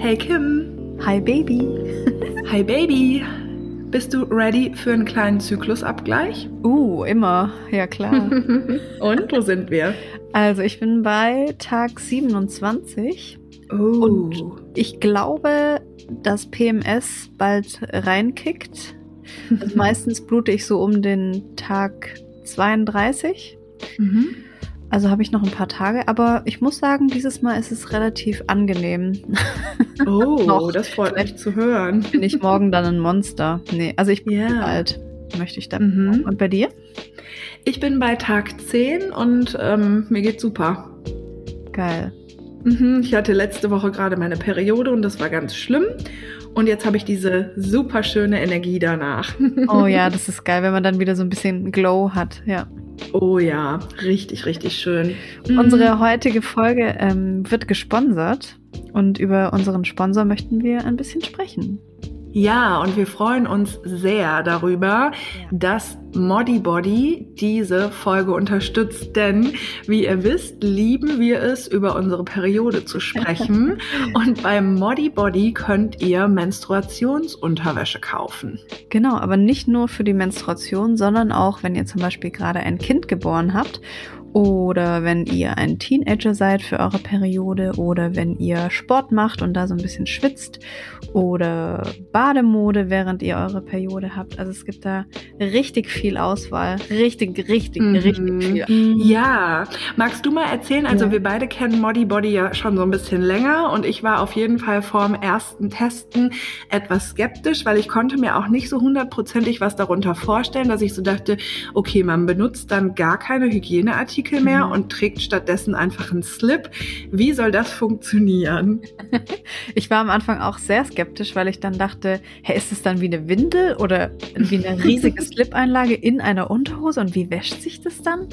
Hey Kim. Hi Baby. Hi Baby. Bist du ready für einen kleinen Zyklusabgleich? Uh, immer. Ja, klar. Und wo sind wir? Also, ich bin bei Tag 27. Oh. Und ich glaube, dass PMS bald reinkickt. Also meistens blute ich so um den Tag 32. Mhm. Also habe ich noch ein paar Tage, aber ich muss sagen, dieses Mal ist es relativ angenehm. Oh, Noch. das freut mich zu hören. Bin ich morgen dann ein Monster? Nee, also ich bin Ja. alt, möchte ich dann. Mhm. Und bei dir? Ich bin bei Tag 10 und ähm, mir geht's super. Geil. Mhm, ich hatte letzte Woche gerade meine Periode und das war ganz schlimm. Und jetzt habe ich diese super schöne Energie danach. Oh ja, das ist geil, wenn man dann wieder so ein bisschen Glow hat. Ja. Oh ja, richtig, richtig schön. Mhm. Unsere heutige Folge ähm, wird gesponsert und über unseren Sponsor möchten wir ein bisschen sprechen. Ja, und wir freuen uns sehr darüber, dass Modibody diese Folge unterstützt, denn wie ihr wisst, lieben wir es, über unsere Periode zu sprechen. und beim Modibody könnt ihr Menstruationsunterwäsche kaufen. Genau, aber nicht nur für die Menstruation, sondern auch, wenn ihr zum Beispiel gerade ein Kind geboren habt oder wenn ihr ein Teenager seid für eure Periode oder wenn ihr Sport macht und da so ein bisschen schwitzt oder Bademode, während ihr eure Periode habt. Also es gibt da richtig viel Auswahl. Richtig, richtig, Mhm. richtig viel. Ja, magst du mal erzählen? Also Ja. wir beide kennen Modibody ja schon so ein bisschen länger und ich war auf jeden Fall vorm ersten Testen etwas skeptisch, weil ich konnte mir auch nicht so hundertprozentig was darunter vorstellen, dass ich so dachte, okay, man benutzt dann gar keine Hygieneartikel mehr Mhm. und trägt stattdessen einfach einen Slip. Wie soll das funktionieren? Ich war am Anfang auch sehr skeptisch, weil ich dann dachte, hey, ist es dann wie eine Windel oder wie eine riesige Slip-Einlage in einer Unterhose und wie wäscht sich das dann?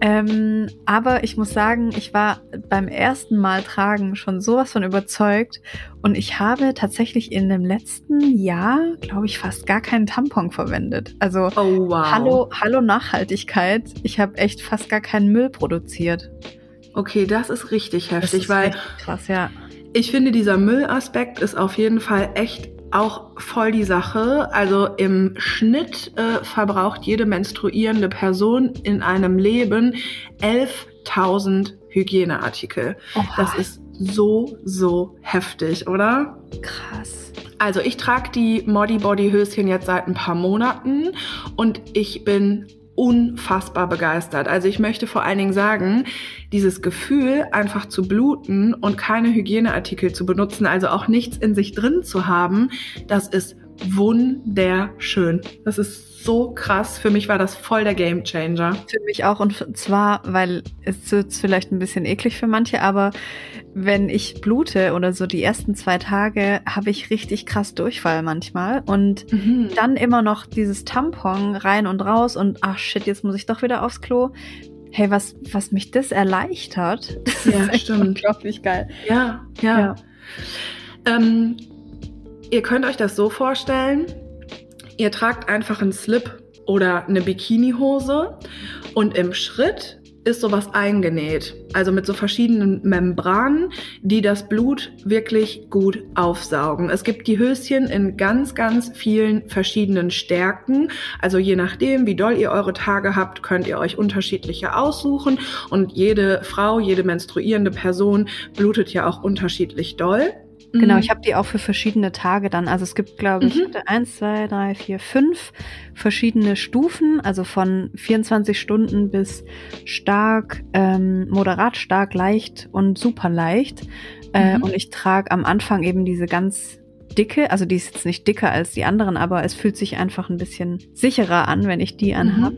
Ähm, aber ich muss sagen, ich war beim ersten Mal tragen schon sowas von überzeugt und ich habe tatsächlich in dem letzten Jahr, glaube ich, fast gar keinen Tampon verwendet. Also Oh wow. hallo, hallo Nachhaltigkeit. Ich habe echt fast gar keinen Müll produziert. Okay, das ist richtig heftig, ist weil krass, ja. Ich finde, dieser Müllaspekt ist auf jeden Fall echt auch voll die Sache. Also im Schnitt äh, verbraucht jede menstruierende Person in einem Leben 11.000 Hygieneartikel. Oha, Das ist so, so heftig, oder? krass. Also ich trage die Modi Body Höschen jetzt seit ein paar Monaten und ich bin unfassbar begeistert. Also ich möchte vor allen Dingen sagen, dieses Gefühl, einfach zu bluten und keine Hygieneartikel zu benutzen, also auch nichts in sich drin zu haben, das ist wunderschön. Das ist so krass. Für mich war das voll der Gamechanger. Für mich auch und zwar, weil es wird vielleicht ein bisschen eklig für manche, aber wenn ich blute oder so die ersten zwei Tage, habe ich richtig krass Durchfall manchmal und Mhm. dann immer noch dieses Tampon rein und raus und ach shit, jetzt muss ich doch wieder aufs Klo. Hey, was, was mich das erleichtert, das Ja, ist stimmt. unglaublich geil. Ja, ja. Ja. Ähm, ihr könnt euch das so vorstellen, ihr tragt einfach einen Slip oder eine Bikinihose und im Schritt ist sowas eingenäht. Also mit so verschiedenen Membranen, die das Blut wirklich gut aufsaugen. Es gibt die Höschen in ganz, ganz vielen verschiedenen Stärken. Also je nachdem, wie doll ihr eure Tage habt, könnt ihr euch unterschiedliche aussuchen. Und jede Frau, jede menstruierende Person blutet ja auch unterschiedlich doll. Genau, Mhm. ich habe die auch für verschiedene Tage dann. Also es gibt, glaube ich, Mhm. eins, zwei, drei, vier, fünf verschiedene Stufen, also von 24 Stunden bis stark, ähm, moderat stark, leicht und super leicht. Äh, Mhm. und ich trage am Anfang eben diese ganz dicke, also die ist jetzt nicht dicker als die anderen, aber es fühlt sich einfach ein bisschen sicherer an, wenn ich die anhab.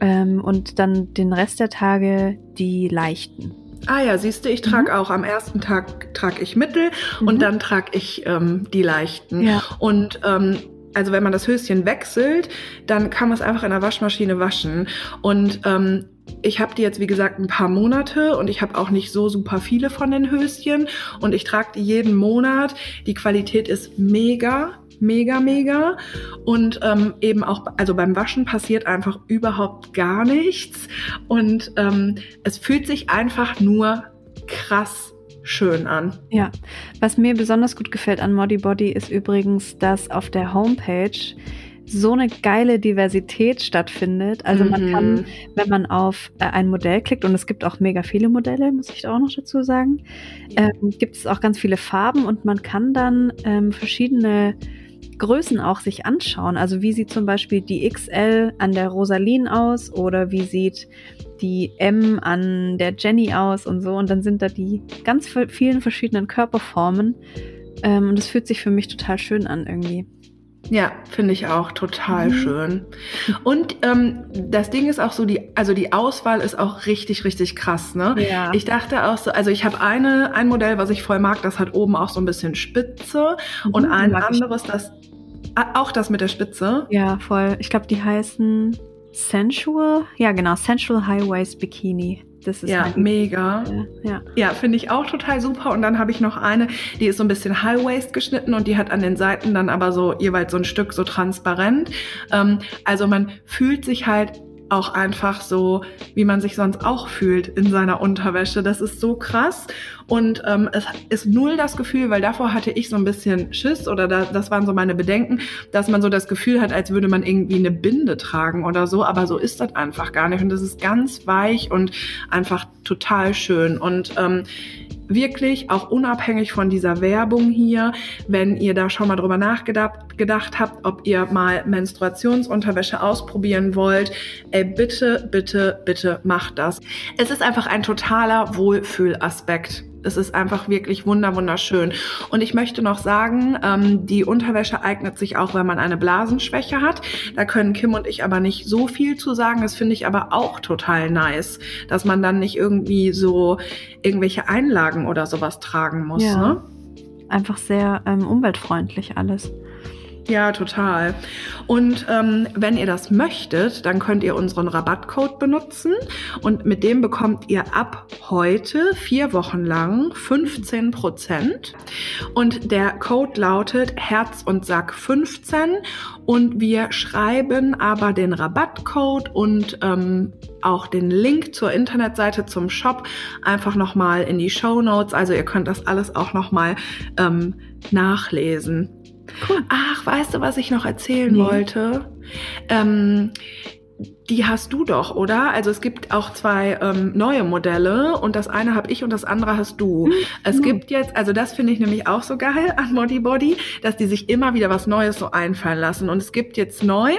Ähm, und dann den Rest der Tage die leichten. Ah ja, siehst du, ich trage auch am ersten Tag trage ich Mittel Mhm. und dann trage ich ähm, die leichten. Ja. Und ähm, also wenn man das Höschen wechselt, dann kann man es einfach in der Waschmaschine waschen. Und ähm, ich habe die jetzt, wie gesagt, ein paar Monate und ich habe auch nicht so super viele von den Höschen. Und ich trage die jeden Monat. Die Qualität ist mega, mega, mega. Und ähm, eben auch, also beim Waschen passiert einfach überhaupt gar nichts. Und ähm, es fühlt sich einfach nur krass schön an. Ja, was mir besonders gut gefällt an Modi Body ist übrigens, dass auf der Homepage so eine geile Diversität stattfindet. Also man Mhm. kann, wenn man auf äh, ein Modell klickt, und es gibt auch mega viele Modelle, muss ich auch noch dazu sagen, ähm, gibt es auch ganz viele Farben und man kann dann ähm, verschiedene Größen auch sich anschauen. Also wie sieht zum Beispiel die XL an der Rosaline aus oder wie sieht die M an der Jenny aus und so. Und dann sind da die ganz vi- vielen verschiedenen Körperformen. Ähm, und das fühlt sich für mich total schön an irgendwie. Ja, finde ich auch total Mhm. schön. Und ähm, das Ding ist auch so, die, also die Auswahl ist auch richtig, richtig krass, ne? Ja. Ich dachte auch so, also ich habe eine, ein Modell, was ich voll mag, das hat oben auch so ein bisschen Spitze und Mhm, ein mag ich. anderes, das auch das mit der Spitze. Ja, voll. Ich glaube, die heißen Sensual. Ja, genau. Sensual High Waist Bikini. Das ist Ja, mein mega. Ja. Ja, finde ich auch total super. Und dann habe ich noch eine, die ist so ein bisschen High Waist geschnitten und die hat an den Seiten dann aber so jeweils so ein Stück so transparent. Ähm, also man fühlt sich halt auch einfach so, wie man sich sonst auch fühlt in seiner Unterwäsche. Das ist so krass. Und ähm, es ist null das Gefühl, weil davor hatte ich so ein bisschen Schiss oder da, das waren so meine Bedenken, dass man so das Gefühl hat, als würde man irgendwie eine Binde tragen oder so. Aber so ist das einfach gar nicht. Und das ist ganz weich und einfach total schön. Und ähm, wirklich auch unabhängig von dieser Werbung hier, wenn ihr da schon mal drüber nachgedacht gedacht habt, ob ihr mal Menstruationsunterwäsche ausprobieren wollt, ey, bitte, bitte, bitte macht das. Es ist einfach ein totaler Wohlfühlaspekt. Es ist einfach wirklich wunder wunderschön. Und ich möchte noch sagen, ähm, die Unterwäsche eignet sich auch, wenn man eine Blasenschwäche hat. Da können Kim und ich aber nicht so viel zu sagen. Das finde ich aber auch total nice, dass man dann nicht irgendwie so irgendwelche Einlagen oder sowas tragen muss. Ja. Ne? Einfach sehr ähm, umweltfreundlich alles. Ja, total. Und ähm, wenn ihr das möchtet, dann könnt ihr unseren Rabattcode benutzen und mit dem bekommt ihr ab heute vier Wochen lang 15 Prozent. Und der Code lautet Herz und Sack 15 und wir schreiben aber den Rabattcode und ähm, auch den Link zur Internetseite zum Shop einfach nochmal in die Show Notes. Also ihr könnt das alles auch nochmal ähm, nachlesen. Cool. Ach, weißt du, was ich noch erzählen Nee. wollte? Ähm, die hast du doch, oder? Also es gibt auch zwei ähm, neue Modelle und das eine habe ich und das andere hast du. Hm, Es ja. gibt jetzt, also das finde ich nämlich auch so geil an Modi Body, dass die sich immer wieder was Neues so einfallen lassen. Und es gibt jetzt neu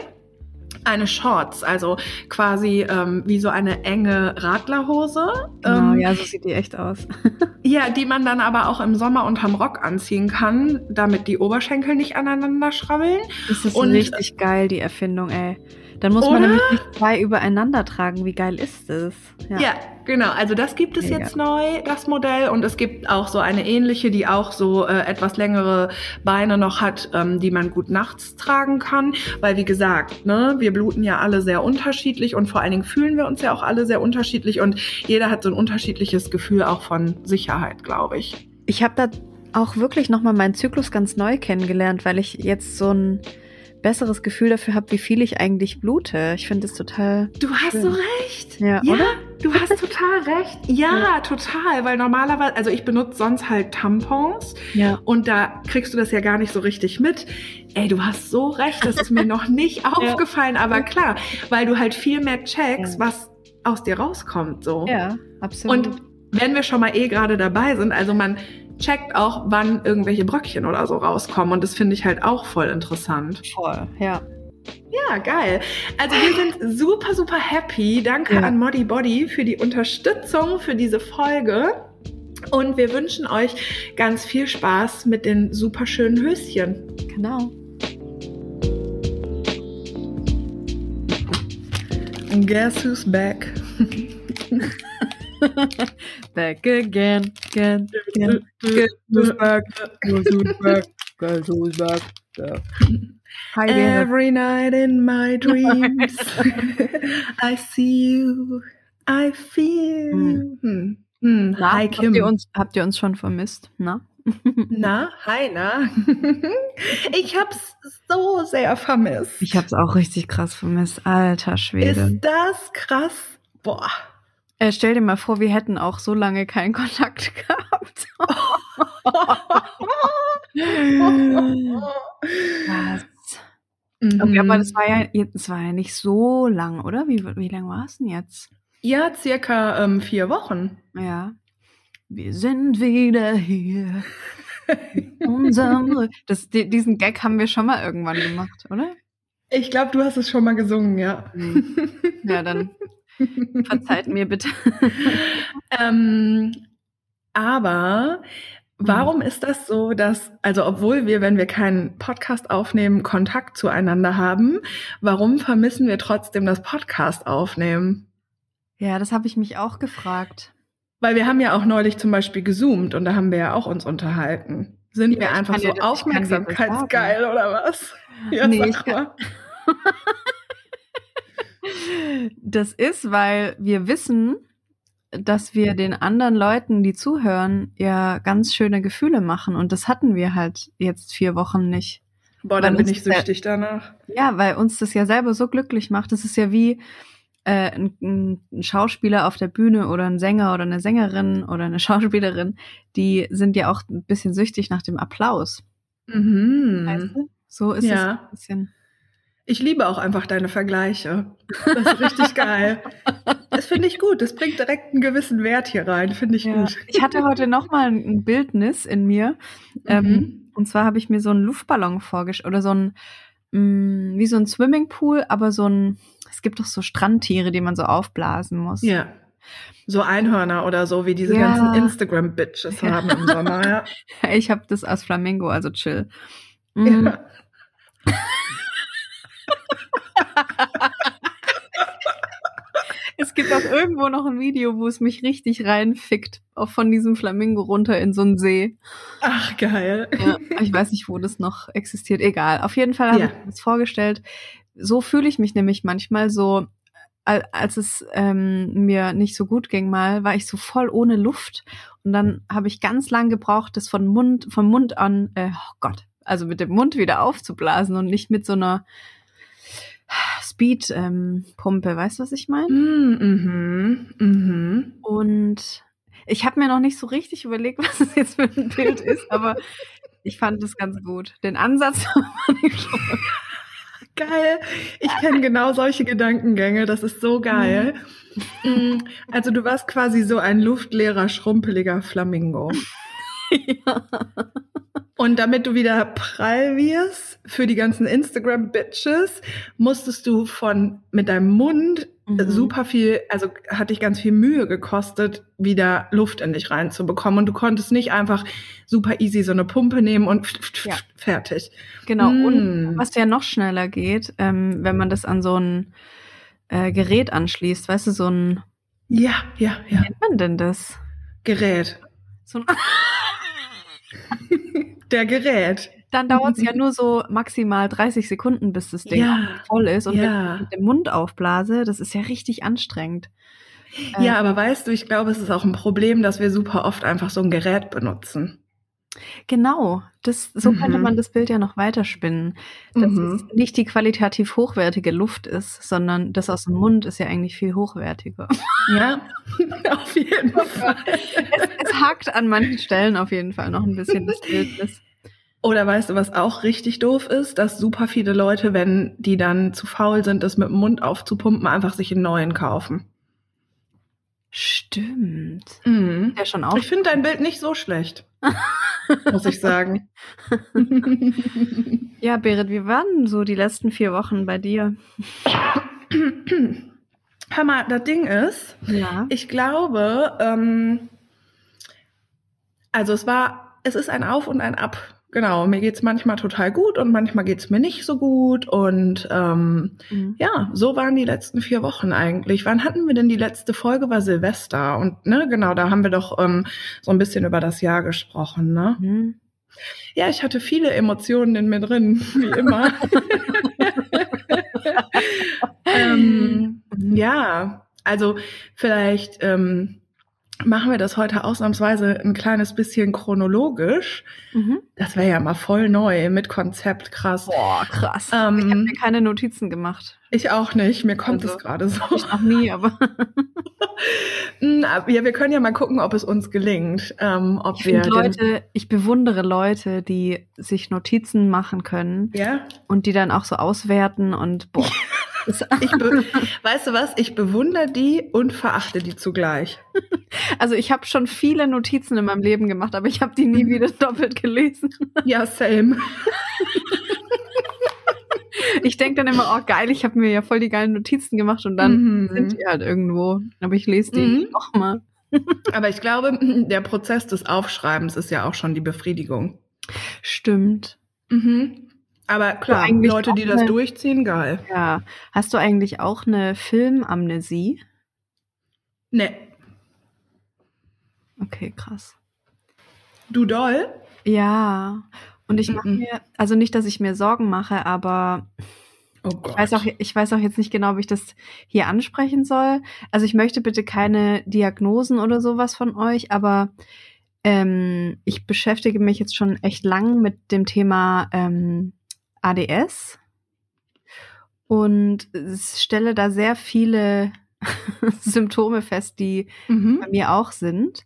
eine Shorts, also quasi ähm, wie so eine enge Radlerhose. Genau, ähm, ja, so sieht die echt aus. ja, die man dann aber auch im Sommer unterm Rock anziehen kann, damit die Oberschenkel nicht aneinander schrabbeln. Das ist Und- richtig geil, die Erfindung, ey. Dann muss man Oder? nämlich nicht zwei übereinander tragen. Wie geil ist das? Ja. genau. Also das gibt es Mega. jetzt neu, das Modell. Und es gibt auch so eine ähnliche, die auch so äh, etwas längere Beine noch hat, ähm, die man gut nachts tragen kann. Weil wie gesagt, ne, wir bluten ja alle sehr unterschiedlich und vor allen Dingen fühlen wir uns ja auch alle sehr unterschiedlich und jeder hat so ein unterschiedliches Gefühl auch von Sicherheit, glaube ich. Ich habe da auch wirklich nochmal meinen Zyklus ganz neu kennengelernt, weil ich jetzt so ein besseres Gefühl dafür habe, wie viel ich eigentlich blute. Ich finde es total. Du hast Schön. so recht. Ja, ja du hast total recht. Ja, total. Weil normalerweise, also ich benutze sonst halt Tampons Ja. und da kriegst du das ja gar nicht so richtig mit. Ey, du hast so recht, das ist mir noch nicht aufgefallen, aber klar, weil du halt viel mehr checkst, Ja. was aus dir rauskommt, so. Ja, absolut. Und wenn wir schon mal eh gerade dabei sind, also man checkt auch, wann irgendwelche Bröckchen oder so rauskommen und das finde ich halt auch voll interessant. voll, ja. Ja, geil. Also wir sind super, super happy. Danke Ja. an Modi Body für die Unterstützung für diese Folge. Und wir wünschen euch ganz viel Spaß mit den super schönen Höschen. Genau. Guess who's back? Back again, again, again. Who's back? Who's back? Who's back? Hi. Every night in my dreams, I see you, I feel you. Hm. Hm. Na, Hi habt, Kim. ihr uns, habt ihr uns schon vermisst? Na? Na, hi, na. ich hab's so sehr vermisst. Ich hab's auch richtig krass vermisst. Alter Schwede. Ist das krass? Boah. Äh, stell dir mal vor, wir hätten auch so lange keinen Kontakt gehabt. Was? Okay, aber das Mhm. war ja, das war ja nicht so lang, oder? Wie, wie lang war es denn jetzt? Ja, circa ähm, vier Wochen. Ja. Wir sind wieder hier. unserem das, di- diesen Gag haben wir schon mal irgendwann gemacht, oder? Ich glaube, du hast es schon mal gesungen, ja. Hm. Ja, dann verzeiht mir bitte. ähm, aber warum ist das so, dass, also obwohl wir, wenn wir keinen Podcast aufnehmen, Kontakt zueinander haben, warum vermissen wir trotzdem das Podcast aufnehmen? Ja, das habe ich mich auch gefragt. Weil wir haben ja auch neulich zum Beispiel gezoomt und da haben wir ja auch uns unterhalten. Sind Ja, wir einfach so aufmerksamkeitsgeil oder was? Ja, Nee, ich kann-. Das ist, weil wir wissen, dass wir den anderen Leuten, die zuhören, ja ganz schöne Gefühle machen. Und das hatten wir halt jetzt vier Wochen nicht. Boah, dann Weil bin ich süchtig danach. Ja, weil uns das ja selber so glücklich macht. Das ist ja wie äh, ein, ein Schauspieler auf der Bühne oder ein Sänger oder eine Sängerin oder eine Schauspielerin, die sind ja auch ein bisschen süchtig nach dem Applaus. Mhm. Weißt du? So ist Ja. es ein bisschen. Ich liebe auch einfach deine Vergleiche. Das ist richtig geil. Das finde ich gut. Das bringt direkt einen gewissen Wert hier rein. Finde ich Ja. gut. Ich hatte heute noch mal ein Bildnis in mir. Ähm, Mhm. und zwar habe ich mir so einen Luftballon vorgestellt oder so ein mh, wie so ein Swimmingpool, aber so ein es gibt doch so Strandtiere, die man so aufblasen muss. Ja. So Einhörner oder so, wie diese Ja. ganzen Instagram-Bitches haben im Sommer. Ja. Ich habe das als Flamingo, also chill. Mm, Ja. Es gibt auch irgendwo noch ein Video, wo es mich richtig reinfickt, auch von diesem Flamingo runter in so einen See. Ach, geil. Ja, ich weiß nicht, wo das noch existiert. Egal. Auf jeden Fall habe Ja. ich mir das vorgestellt. So fühle ich mich nämlich manchmal so, al- als es ähm, mir nicht so gut ging mal, war ich so voll ohne Luft. Und dann habe ich ganz lang gebraucht, das von Mund, vom Mund an, äh, oh Gott, also mit dem Mund wieder aufzublasen und nicht mit so einer Speed-Pumpe. weißt du, was ich meine? Mhm, mhm. Und ich habe mir noch nicht so richtig überlegt, was es jetzt für ein Bild ist, aber ich fand es ganz gut. Den Ansatz fand ich schon. Geil. Ich kenne genau solche Gedankengänge. Das ist so geil. Mm, Also du warst quasi so ein luftleerer, schrumpeliger Flamingo. ja. Und damit du wieder prall wirst für die ganzen Instagram-Bitches, musstest du von mit deinem Mund Mhm. super viel, also hat dich ganz viel Mühe gekostet, wieder Luft in dich reinzubekommen. Und du konntest nicht einfach super easy so eine Pumpe nehmen und Ja. fertig. Genau. Mm. Und was ja noch schneller geht, ähm, wenn man das an so ein äh, Gerät anschließt, weißt du, so ein, Ja, ja, wie ja. nennt man denn das? Gerät. So ein Der Gerät. dann dauert es ja nur so maximal 30 Sekunden, bis das Ding Ja. voll ist. Und wenn Ja. ich mit dem Mund aufblase, das ist ja richtig anstrengend. Ja, aber weißt du, ich glaube, es ist auch ein Problem, dass wir super oft einfach so ein Gerät benutzen. Genau, das, so könnte Mhm. man das Bild ja noch weiterspinnen. Dass Mhm. es nicht die qualitativ hochwertige Luft ist, sondern das aus dem Mund ist ja eigentlich viel hochwertiger. Ja, auf jeden Fall. es, es hakt an manchen Stellen auf jeden Fall noch ein bisschen das Bildnis. Oder weißt du, was auch richtig doof ist, dass super viele Leute, wenn die dann zu faul sind, das mit dem Mund aufzupumpen, einfach sich einen neuen kaufen. Stimmt. Mhm. Ja, schon auch. Ich finde dein Bild nicht so schlecht, muss ich sagen. Ja, Berit, wie waren so die letzten vier Wochen bei dir? Hör mal, das Ding ist, Ja. ich glaube, ähm, also es war, es ist ein Auf und ein Ab. Genau, mir geht's manchmal total gut und manchmal geht's mir nicht so gut. Und ähm, Mhm. ja, so waren die letzten vier Wochen eigentlich. Wann hatten wir denn die letzte Folge? War Silvester. Und ne, genau, da haben wir doch ähm, so ein bisschen über das Jahr gesprochen. Ne? Mhm. Ja, ich hatte viele Emotionen in mir drin, wie immer. ähm, ja, also vielleicht ähm, machen wir das heute ausnahmsweise ein kleines bisschen chronologisch. Mhm. Das wäre ja mal voll neu mit Konzept, krass. Boah, krass. Ähm, ich habe mir keine Notizen gemacht. Ich auch nicht, mir kommt also, es gerade so. Ich noch nie, aber. Hm, ja, wir können ja mal gucken, ob es uns gelingt. Ähm, ob ich wir Leute, ich bewundere Leute, die sich Notizen machen können ja? und die dann auch so auswerten und boah. weißt du was? Ich bewundere die und verachte die zugleich. Also ich habe schon viele Notizen in meinem Leben gemacht, aber ich habe die nie wieder doppelt gelesen. Ja, same. Ich denke dann immer, oh geil, ich habe mir ja voll die geilen Notizen gemacht und dann mhm. sind die halt irgendwo. Aber ich lese die mhm. nochmal. Aber ich glaube, der Prozess des Aufschreibens ist ja auch schon die Befriedigung. Stimmt. Mhm. Aber klar, Leute, die das eine, durchziehen, geil. Ja. Hast du eigentlich auch eine Filmamnesie? Nee. Okay, krass. Du doll? Ja. Und ich mache mir, also nicht, dass ich mir Sorgen mache, aber oh ich, weiß auch, ich weiß auch jetzt nicht genau, ob ich das hier ansprechen soll. Also ich möchte bitte keine Diagnosen oder sowas von euch, aber ähm, ich beschäftige mich jetzt schon echt lang mit dem Thema ähm, ADS und stelle da sehr viele Symptome fest, die mhm. bei mir auch sind.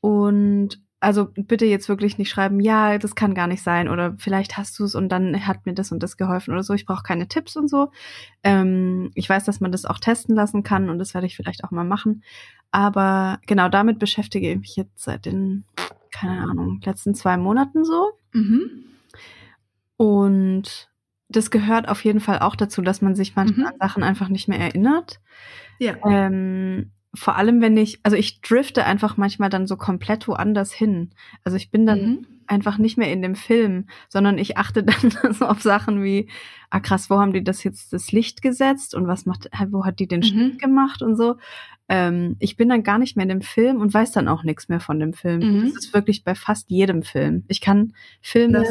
Und also bitte jetzt wirklich nicht schreiben, ja, das kann gar nicht sein oder vielleicht hast du es und dann hat mir das und das geholfen oder so. Ich brauche keine Tipps und so. Ähm, ich weiß, dass man das auch testen lassen kann und das werde ich vielleicht auch mal machen. Aber genau damit beschäftige ich mich jetzt seit den, keine Ahnung, letzten zwei Monaten so. Mhm. Und das gehört auf jeden Fall auch dazu, dass man sich manchmal mhm. an Sachen einfach nicht mehr erinnert. Ja. Ähm, vor allem, wenn ich, also ich drifte einfach manchmal dann so komplett woanders hin. Also ich bin dann mhm. einfach nicht mehr in dem Film, sondern ich achte dann so auf Sachen wie, ah krass, wo haben die das jetzt das Licht gesetzt und was macht, wo hat die den mhm. Schnitt gemacht und so. Ähm, ich bin dann gar nicht mehr in dem Film und weiß dann auch nichts mehr von dem Film. Mhm. Das ist wirklich bei fast jedem Film. Ich kann Filme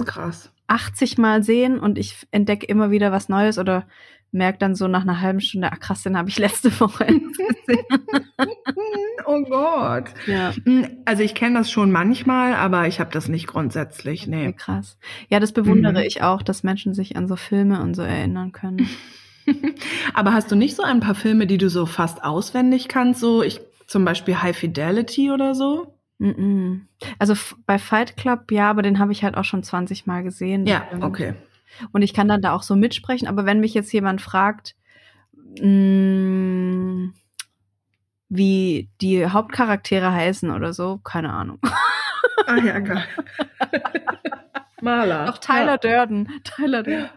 80 Mal sehen und ich entdecke immer wieder was Neues oder merke dann so nach einer halben Stunde, ach krass, den habe ich letzte Woche gesehen. oh Gott. Ja. Hm, also ich kenne das schon manchmal, aber ich habe das nicht grundsätzlich. Nee. Okay, krass. Ja, das bewundere mhm. ich auch, dass Menschen sich an so Filme und so erinnern können. aber hast du nicht so ein paar Filme, die du so fast auswendig kannst? So, ich zum Beispiel High Fidelity oder so? Also bei Fight Club, ja, aber den habe ich halt auch schon 20 Mal gesehen. Ja, okay. Und ich kann dann da auch so mitsprechen, aber wenn mich jetzt jemand fragt, mh, mm, wie die Hauptcharaktere heißen oder so, keine Ahnung. Ah ja, geil. Maler. Doch Tyler ja. Durden. Tyler Durden.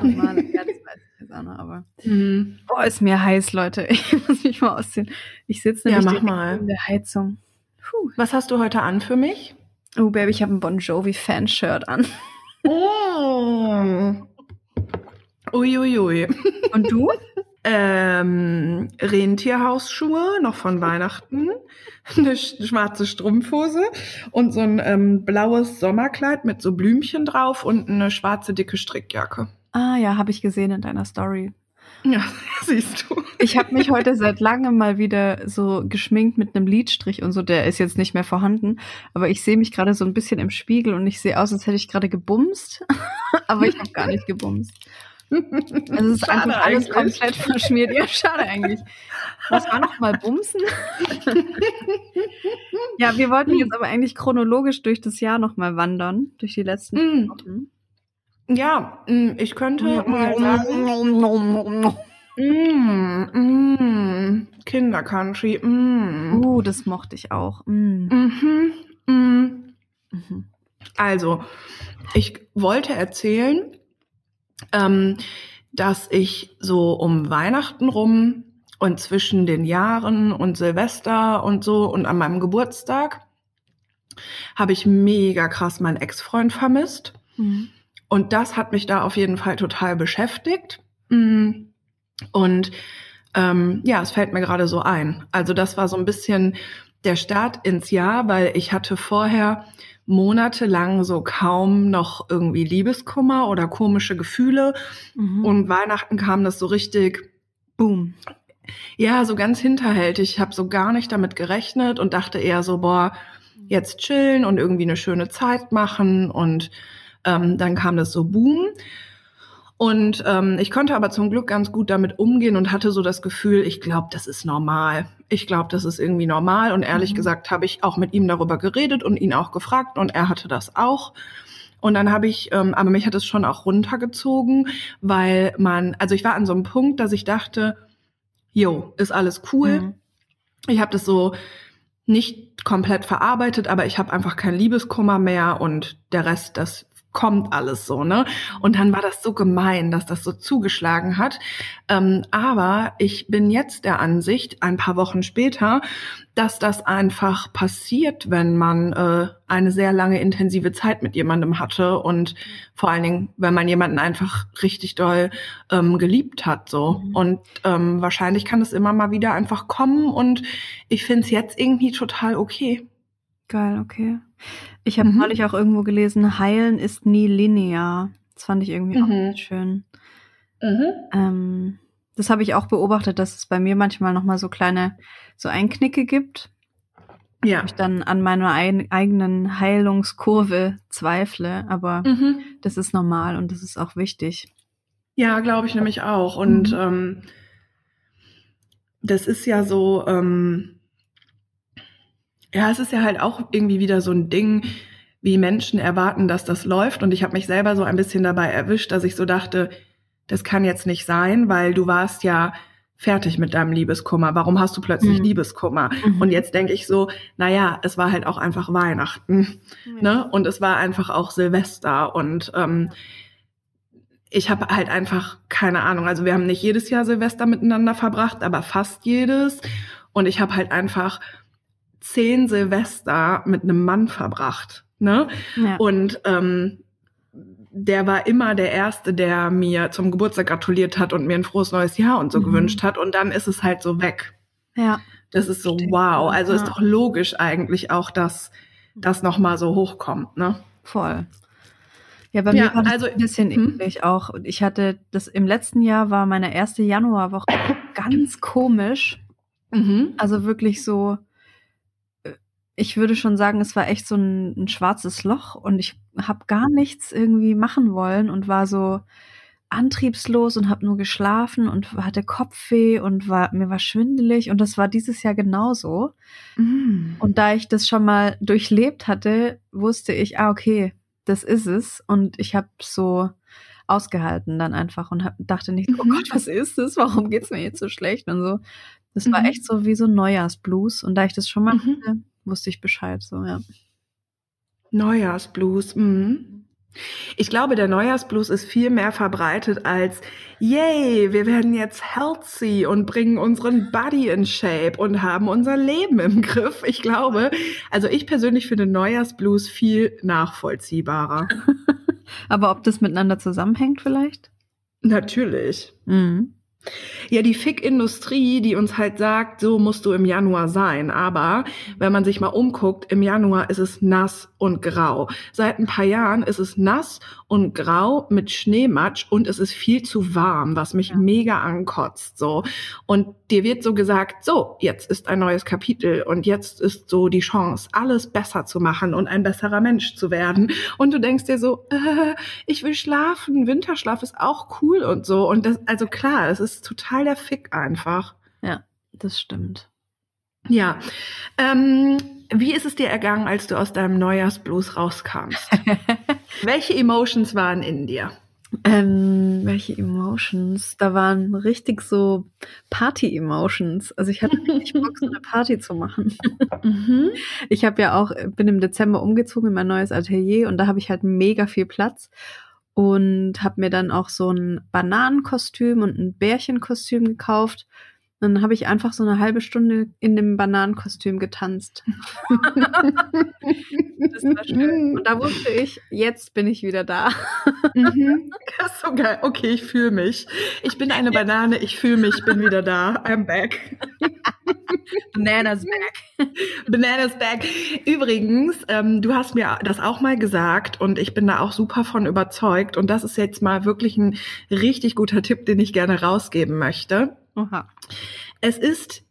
Und Maler. Ja, das weiß ich jetzt auch noch, aber. Mhm. Boah, ist mir heiß, Leute. Ich muss mich mal ausziehen. Ich sitze nämlich ja, mal. in der Heizung. Puh. Was hast du heute an für mich? Oh, Baby, ich habe ein Bon Jovi Fanshirt an. Oh. Uiuiui. Und du? ähm, Rentierhausschuhe, noch von Weihnachten, eine schwarze Strumpfhose und so ein ähm, blaues Sommerkleid mit so Blümchen drauf und eine schwarze dicke Strickjacke. Ah ja, habe ich gesehen in deiner Story. Ja, siehst du. Ich habe mich heute seit langem mal wieder so geschminkt mit einem Lidstrich und so. Der ist jetzt nicht mehr vorhanden. Aber ich sehe mich gerade so ein bisschen im Spiegel und ich sehe aus, als hätte ich gerade gebumst. aber ich habe gar nicht gebumst. Also es ist schade einfach alles eigentlich. komplett verschmiert. Ja, schade eigentlich. Was war noch mal Bumsen? ja, wir wollten jetzt aber eigentlich chronologisch durch das Jahr noch mal wandern, durch die letzten mm. Wochen. Ja, mm, ich könnte mal sagen. Mm, mm, Kindercountry. Mm. Uh, das mochte ich auch. Mm. Mhm, mm. Mhm. Also, ich wollte erzählen, ähm, dass ich so um Weihnachten rum und zwischen den Jahren und Silvester und so und an meinem Geburtstag habe ich mega krass meinen Ex-Freund vermisst. Mhm. Und das hat mich da auf jeden Fall total beschäftigt. Mm. Und ähm, ja, es fällt mir gerade so ein. Also das war so ein bisschen der Start ins Jahr, weil ich hatte vorher monatelang so kaum noch irgendwie Liebeskummer oder komische Gefühle. Mhm. Und Weihnachten kam das so richtig, boom, Ja, so ganz hinterhältig. Ich habe so gar nicht damit gerechnet und dachte eher so, boah, jetzt chillen und irgendwie eine schöne Zeit machen. Und ähm, dann kam das so Boom. Und ähm, ich konnte aber zum Glück ganz gut damit umgehen und hatte so das Gefühl, ich glaube, das ist normal. Ich glaube, das ist irgendwie normal. Und ehrlich mhm. gesagt habe ich auch mit ihm darüber geredet und ihn auch gefragt und er hatte das auch. Und dann habe ich, ähm, aber mich hat es schon auch runtergezogen, weil man, also ich war an so einem Punkt, dass ich dachte, jo, ist alles cool. Mhm. Ich habe das so nicht komplett verarbeitet, aber ich habe einfach kein Liebeskummer mehr und der Rest, das kommt alles so, ne? Und dann war das so gemein, dass das so zugeschlagen hat. Ähm, aber ich bin jetzt der Ansicht, ein paar Wochen später, dass das einfach passiert, wenn man äh, eine sehr lange intensive Zeit mit jemandem hatte und vor allen Dingen, wenn man jemanden einfach richtig doll ähm, geliebt hat, so. Mhm. Und ähm, wahrscheinlich kann es immer mal wieder einfach kommen und ich finde es jetzt irgendwie total okay. Geil, okay. Ich habe mhm. neulich auch irgendwo gelesen, heilen ist nie linear. Das fand ich irgendwie mhm. auch schön. Mhm. Ähm, das habe ich auch beobachtet, dass es bei mir manchmal noch mal so kleine so Einknicke gibt. Ja. ich dann an meiner ein, eigenen Heilungskurve zweifle, aber mhm. das ist normal und das ist auch wichtig. Ja, glaube ich nämlich auch. Und mhm. ähm, das ist ja so, ähm, ja, es ist ja halt auch irgendwie wieder so ein Ding, wie Menschen erwarten, dass das läuft. Und ich habe mich selber so ein bisschen dabei erwischt, dass ich so dachte, das kann jetzt nicht sein, weil du warst ja fertig mit deinem Liebeskummer. Warum hast du plötzlich mhm. Liebeskummer? Mhm. Und jetzt denke ich so, na ja, es war halt auch einfach Weihnachten, mhm. ne? Und es war einfach auch Silvester und ähm, ich habe halt einfach keine Ahnung. Also wir haben nicht jedes Jahr Silvester miteinander verbracht, aber fast jedes. Und ich habe halt einfach zehn Silvester mit einem Mann verbracht. Ne? Ja. Und ähm, der war immer der Erste, der mir zum Geburtstag gratuliert hat und mir ein frohes neues Jahr und so mhm. gewünscht hat. Und dann ist es halt so weg. Ja. Das ist so wow. Also ja. ist doch logisch eigentlich auch, dass das nochmal so hochkommt, ne? Voll. Ja, bei ja, mir war das also, ein bisschen hm? ähnlich auch. Ich hatte das im letzten Jahr war meine erste Januarwoche ganz komisch. Mhm. Also wirklich so, ich würde schon sagen, es war echt so ein, ein schwarzes Loch und ich habe gar nichts irgendwie machen wollen und war so antriebslos und habe nur geschlafen und hatte Kopfweh und war mir war schwindelig und das war dieses Jahr genauso. Mm. Und da ich das schon mal durchlebt hatte, wusste ich, ah okay, das ist es und ich habe so ausgehalten dann einfach und hab, dachte nicht, oh mhm. Gott, was ist das? Warum geht's mir jetzt so schlecht und so. Das mhm. war echt so wie so ein Neujahrsblues und da ich das schon mal mhm. hatte, wusste ich Bescheid, so, ja. Neujahrsblues, mhm. Ich glaube, der Neujahrsblues ist viel mehr verbreitet als, yay, wir werden jetzt healthy und bringen unseren Body in Shape und haben unser Leben im Griff. Ich glaube, also ich persönlich finde Neujahrsblues viel nachvollziehbarer. Aber ob das miteinander zusammenhängt vielleicht? Natürlich. Mhm. Ja, die Fick-Industrie, die uns halt sagt, so musst du im Januar sein. Aber wenn man sich mal umguckt, im Januar ist es nass und grau. Seit ein paar Jahren ist es nass und grau mit Schneematsch und es ist viel zu warm, was mich ja. mega ankotzt, so. Und dir wird so gesagt, so, jetzt ist ein neues Kapitel und jetzt ist so die Chance, alles besser zu machen und ein besserer Mensch zu werden. Und du denkst dir so, äh, ich will schlafen, Winterschlaf ist auch cool und so. Und das, also klar, es ist total der Fick einfach. Ja, das stimmt. Ja. Ähm, wie ist es dir ergangen, als du aus deinem Neujahrsblues rauskamst? Welche Emotions waren in dir? Ähm, welche Emotions? Da waren richtig so Party-Emotions. Also ich hatte richtig Bock, so eine Party zu machen. mhm. Ich habe ja auch, bin im Dezember umgezogen in mein neues Atelier und da habe ich halt mega viel Platz und habe mir dann auch so ein Bananenkostüm und ein Bärchenkostüm gekauft dann habe ich einfach so eine halbe Stunde in dem Bananenkostüm getanzt. das war schön. Und da wusste ich, jetzt bin ich wieder da. Mhm. Das ist so geil. Okay, ich fühle mich. Ich bin eine Banane, ich fühle mich, bin wieder da. I'm back. Bananas back. Bananas back. Übrigens, ähm, du hast mir das auch mal gesagt und ich bin da auch super von überzeugt. Und das ist jetzt mal wirklich ein richtig guter Tipp, den ich gerne rausgeben möchte. Oha. Es ist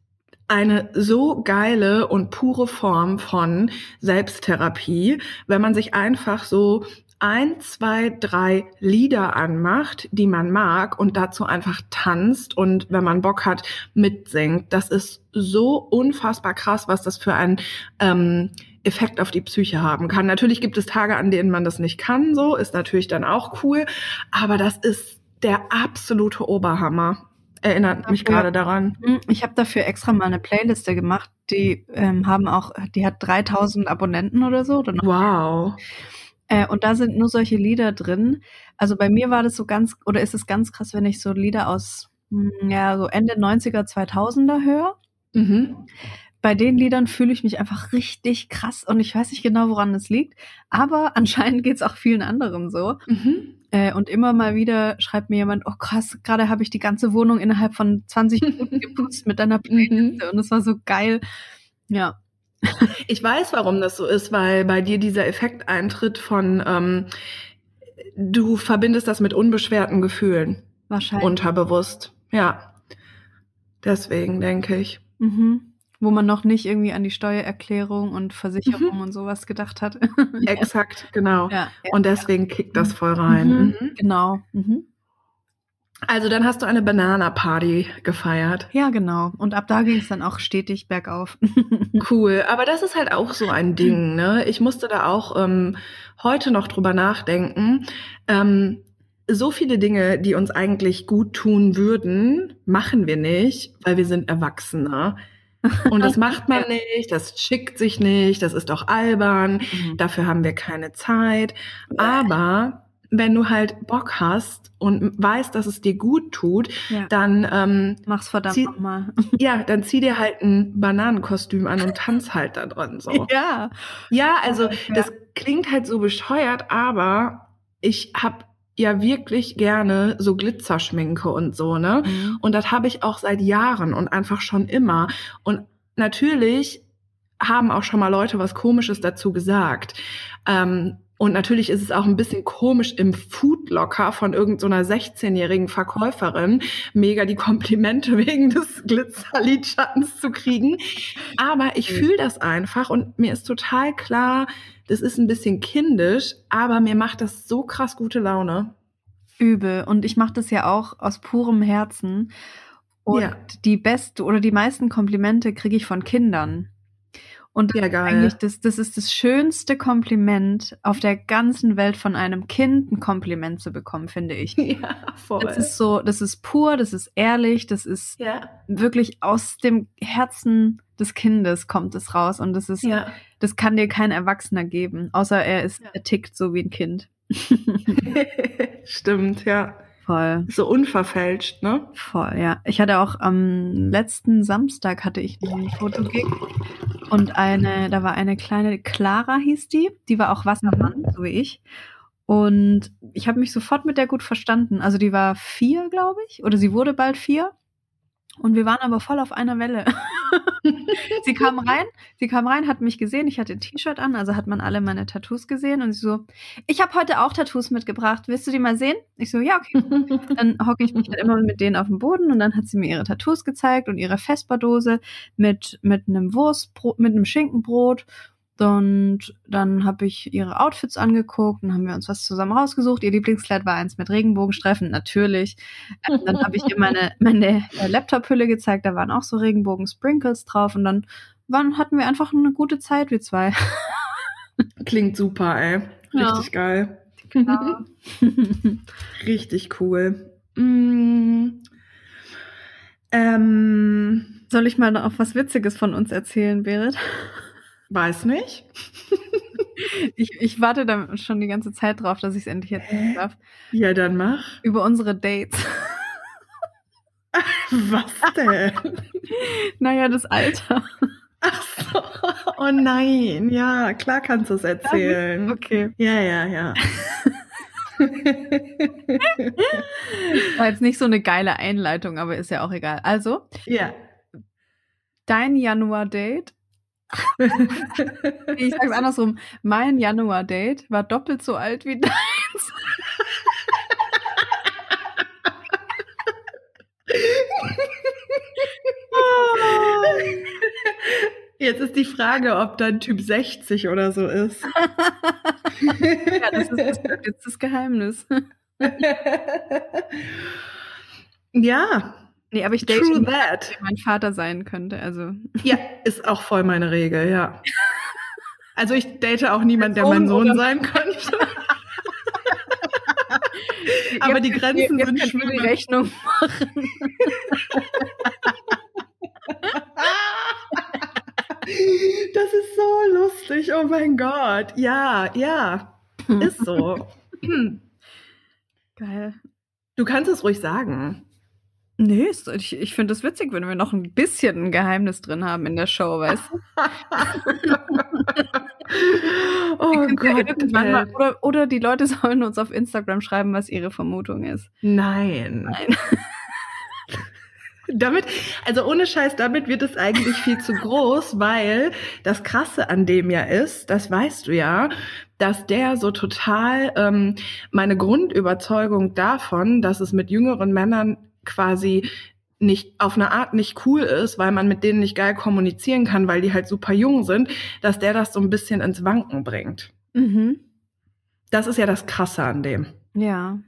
eine so geile und pure Form von Selbsttherapie, wenn man sich einfach so ein, zwei, drei Lieder anmacht, die man mag und dazu einfach tanzt und wenn man Bock hat, mitsingt. Das ist so unfassbar krass, was das für ein ähm, Effekt auf die Psyche haben kann. Natürlich gibt es Tage, an denen man das nicht kann, so ist natürlich dann auch cool, aber das ist der absolute Oberhammer. Erinnert mich gerade daran. Hm, ich habe dafür extra mal eine Playliste gemacht. Die ähm, haben auch, die hat 3000 Abonnenten oder so. Oder wow. Äh, und da sind nur solche Lieder drin. Also bei mir war das so ganz, oder ist es ganz krass, wenn ich so Lieder aus, hm, ja, so Ende 90er, 2000er höre. Mhm. Bei den Liedern fühle ich mich einfach richtig krass und ich weiß nicht genau, woran es liegt, aber anscheinend geht es auch vielen anderen so. Mhm. Äh, und immer mal wieder schreibt mir jemand, oh krass, gerade habe ich die ganze Wohnung innerhalb von 20 Minuten geputzt mit deiner Playliste mhm. und es war so geil. Ja, ich weiß, warum das so ist, weil bei dir dieser Effekt eintritt von, ähm, du verbindest das mit unbeschwerten Gefühlen. Wahrscheinlich. Unterbewusst. Ja. Deswegen denke ich. Mhm. Wo man noch nicht irgendwie an die Steuererklärung und Versicherung mhm. und sowas gedacht hat. Exakt, genau. Ja, ja, und deswegen kickt das voll rein. Mhm. mhm. Genau. Mhm. Also dann hast du eine Banana-Party gefeiert. Ja, genau. Und ab da ging es dann auch stetig bergauf. cool. Aber das ist halt auch so ein Ding, ne? Ich musste da auch ähm, heute noch drüber nachdenken. Ähm, so viele Dinge, die uns eigentlich gut tun würden, machen wir nicht, weil wir sind Erwachsene. Und das macht man nicht, das schickt sich nicht, das ist doch albern, mhm. dafür haben wir keine Zeit. Aber wenn du halt Bock hast und weißt, dass es dir gut tut, ja. dann ähm, mach's verdammt nochmal. Ja, dann zieh dir halt ein Bananenkostüm an und tanz halt da drin so. Ja. Ja, also ja. das klingt halt so bescheuert, aber ich hab ja wirklich gerne so Glitzerschminke und so, ne? Mhm. Und das habe ich auch seit Jahren und einfach schon immer. Und natürlich haben auch schon mal Leute was Komisches dazu gesagt. Ähm, und natürlich ist es auch ein bisschen komisch im Foodlocker von irgendeiner so 16-jährigen Verkäuferin mega die Komplimente wegen des Glitzerlidschattens zu kriegen. Aber ich fühle das einfach und mir ist total klar, das ist ein bisschen kindisch, aber mir macht das so krass gute Laune. Übel. Und ich mache das ja auch aus purem Herzen. Und ja. die beste oder die meisten Komplimente kriege ich von Kindern. Und ja, eigentlich das, das ist das schönste Kompliment auf der ganzen Welt von einem Kind ein Kompliment zu bekommen, finde ich. Ja, voll. Das ist so, das ist pur, das ist ehrlich, das ist ja. wirklich aus dem Herzen des Kindes kommt es raus und das ist, ja. das kann dir kein Erwachsener geben, außer er ist, er tickt so wie ein Kind. Stimmt, ja. Voll. So unverfälscht, ne? Voll, ja. Ich hatte auch am letzten Samstag hatte ich einen Fotogig und eine, da war eine kleine Clara hieß die, die war auch Wassermann, so wie ich. Und ich habe mich sofort mit der gut verstanden. Also die war vier, glaube ich, oder sie wurde bald vier. Und wir waren aber voll auf einer Welle. sie kam rein, sie kam rein, hat mich gesehen, ich hatte ein T-Shirt an, also hat man alle meine Tattoos gesehen und sie so, ich habe heute auch Tattoos mitgebracht, willst du die mal sehen? Ich so, ja, okay. dann hocke ich mich halt immer mit denen auf dem Boden und dann hat sie mir ihre Tattoos gezeigt und ihre Vesperdose mit, mit einem Wurstbrot, mit einem Schinkenbrot und dann habe ich ihre Outfits angeguckt und haben wir uns was zusammen rausgesucht. Ihr Lieblingskleid war eins mit Regenbogenstreifen, natürlich. Ähm, dann habe ich ihr meine, meine äh, Laptop-Hülle gezeigt, da waren auch so Regenbogen-Sprinkles drauf und dann waren, hatten wir einfach eine gute Zeit, wir zwei. Klingt super, ey. Richtig ja. geil. Genau. Richtig cool. Mm. Ähm, Soll ich mal noch was Witziges von uns erzählen, Berit? Weiß nicht. ich, ich warte da schon die ganze Zeit drauf, dass ich es endlich erzählen darf. Ja, dann mach. Über unsere Dates. Was denn? naja, das Alter. Ach so. Oh nein. Ja, klar kannst du es erzählen. Okay. Ja, ja, ja. War jetzt nicht so eine geile Einleitung, aber ist ja auch egal. Also, ja. Dein Januar-Date ich sag's andersrum. Mein Januar-Date war doppelt so alt wie deins. Jetzt ist die Frage, ob dein Typ 60 oder so ist. ja, das ist jetzt das Geheimnis. ja, Nee, aber ich date True nicht, that. wer mein Vater sein könnte. Also. Ja, ist auch voll meine Regel, ja. Also ich date auch niemanden, der mein Sohn sein könnte. Aber die Grenzen jetzt sind könnt ihr die schwimmen. Rechnung machen. Das ist so lustig, oh mein Gott. Ja, ja, ist so. Geil. Du kannst es ruhig sagen. Nee, ich, ich finde es witzig, wenn wir noch ein bisschen ein Geheimnis drin haben in der Show, weißt du? oh Gott. mal, oder, oder die Leute sollen uns auf Instagram schreiben, was ihre Vermutung ist. Nein. Nein. Damit, also ohne Scheiß, damit wird es eigentlich viel zu groß, weil das Krasse an dem ja ist, das weißt du ja, dass der so total ähm, meine Grundüberzeugung davon, dass es mit jüngeren Männern quasi nicht auf eine Art nicht cool ist, weil man mit denen nicht geil kommunizieren kann, weil die halt super jung sind, dass der das so ein bisschen ins Wanken bringt. Mhm. Das ist ja das Krasse an dem. Ja.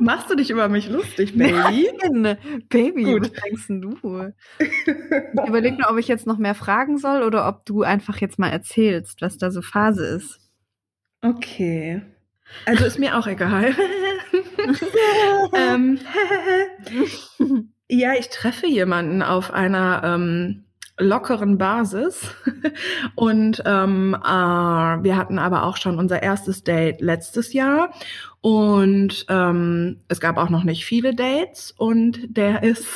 Machst du dich über mich lustig, Baby? Nein, Baby, Gut. was denkst du? Ich überlege nur, ob ich jetzt noch mehr fragen soll oder ob du einfach jetzt mal erzählst, was da so Phase ist. Okay. Also ist mir auch egal. ähm, ja, ich treffe jemanden auf einer ähm, lockeren Basis. Und ähm, äh, wir hatten aber auch schon unser erstes Date letztes Jahr. Und ähm, es gab auch noch nicht viele Dates. Und der ist.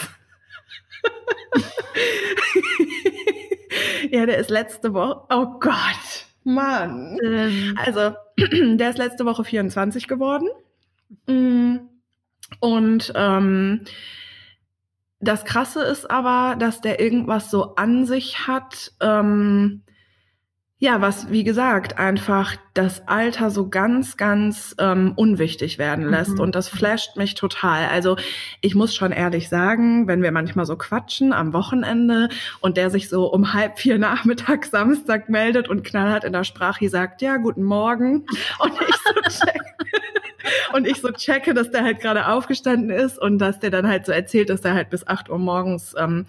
ja, der ist letzte Woche. Oh Gott, Mann. Ähm, Also, der ist letzte Woche 24 geworden. Mm. Und ähm, das Krasse ist aber, dass der irgendwas so an sich hat, ähm, ja, was, wie gesagt, einfach das Alter so ganz, ganz ähm, unwichtig werden lässt. Mhm. Und das flasht mich total. Also ich muss schon ehrlich sagen, wenn wir manchmal so quatschen am Wochenende und der sich so um halb vier Nachmittag Samstag meldet und knallhart in der Sprache sagt, ja, guten Morgen. Und ich so check, und ich so checke, dass der halt gerade aufgestanden ist und dass der dann halt so erzählt, dass der halt bis acht Uhr morgens ähm,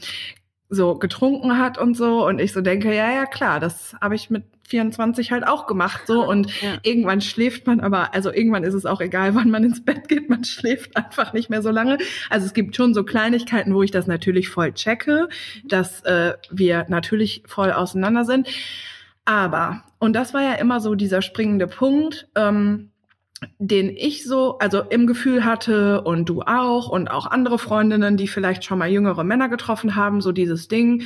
so getrunken hat und so. Und ich so denke, ja, ja, klar, das habe ich mit 24 halt auch gemacht so und Ja. irgendwann schläft man aber, also irgendwann ist es auch egal, wann man ins Bett geht, man schläft einfach nicht mehr so lange. Also es gibt schon so Kleinigkeiten, wo ich das natürlich voll checke, dass äh, wir natürlich voll auseinander sind. Aber, und das war ja immer so dieser springende Punkt, ähm, den ich so, also im Gefühl hatte und du auch und auch andere Freundinnen, die vielleicht schon mal jüngere Männer getroffen haben, so dieses Ding.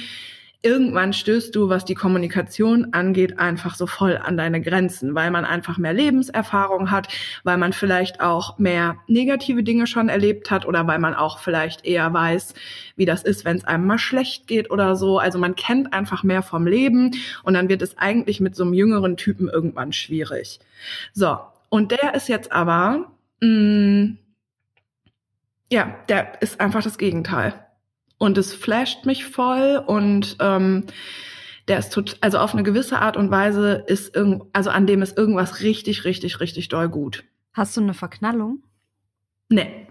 Irgendwann stößt du, was die Kommunikation angeht, einfach so voll an deine Grenzen, weil man einfach mehr Lebenserfahrung hat, weil man vielleicht auch mehr negative Dinge schon erlebt hat oder weil man auch vielleicht eher weiß, wie das ist, wenn es einem mal schlecht geht oder so. Also man kennt einfach mehr vom Leben und dann wird es eigentlich mit so einem jüngeren Typen irgendwann schwierig. So, und der ist jetzt aber, mh, ja, der ist einfach das Gegenteil. Und es flasht mich voll und ähm, der ist tot, also auf eine gewisse Art und Weise ist irgend, also an dem ist irgendwas richtig, richtig, richtig doll gut. Hast du eine Verknallung? Nee.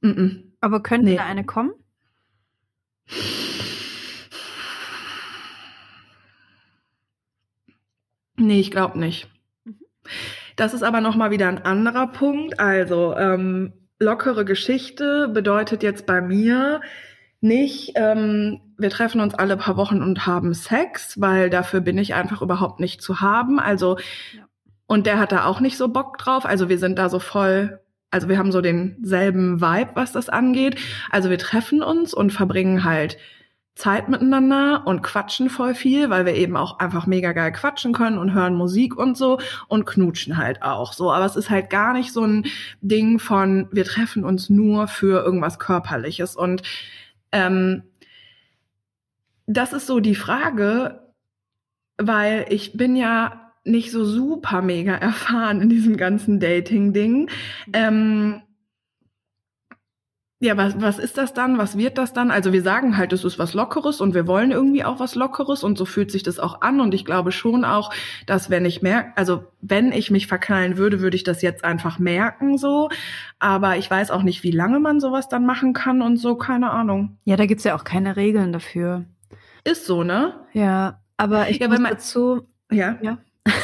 Mm -mm. Aber könnte Nee. da eine kommen? Nee, ich glaube nicht. Das ist aber noch mal wieder ein anderer Punkt. Also ähm, lockere Geschichte bedeutet jetzt bei mir nicht, ähm, wir treffen uns alle paar Wochen und haben Sex, weil dafür bin ich einfach überhaupt nicht zu haben. Also Ja. und der hat da auch nicht so Bock drauf. Also wir sind da so voll. Also wir haben so denselben Vibe, was das angeht. Also wir treffen uns und verbringen halt Zeit miteinander und quatschen voll viel, weil wir eben auch einfach mega geil quatschen können und hören Musik und so und knutschen halt auch so. Aber es ist halt gar nicht so ein Ding von, wir treffen uns nur für irgendwas Körperliches. Und ähm, das ist so die Frage, weil ich bin ja nicht so super mega erfahren in diesem ganzen Dating-Ding. Ähm, Ja, was, was ist das dann? Was wird das dann? Also wir sagen halt, es ist was Lockeres und wir wollen irgendwie auch was Lockeres und so fühlt sich das auch an. Und ich glaube schon auch, dass wenn ich merke, also wenn ich mich verknallen würde, würde ich das jetzt einfach merken so. Aber ich weiß auch nicht, wie lange man sowas dann machen kann und so, keine Ahnung. Ja, da gibt's ja auch keine Regeln dafür. Ist so, ne? Ja, aber ich Ja, muss weil man- dazu. Ja. Ja.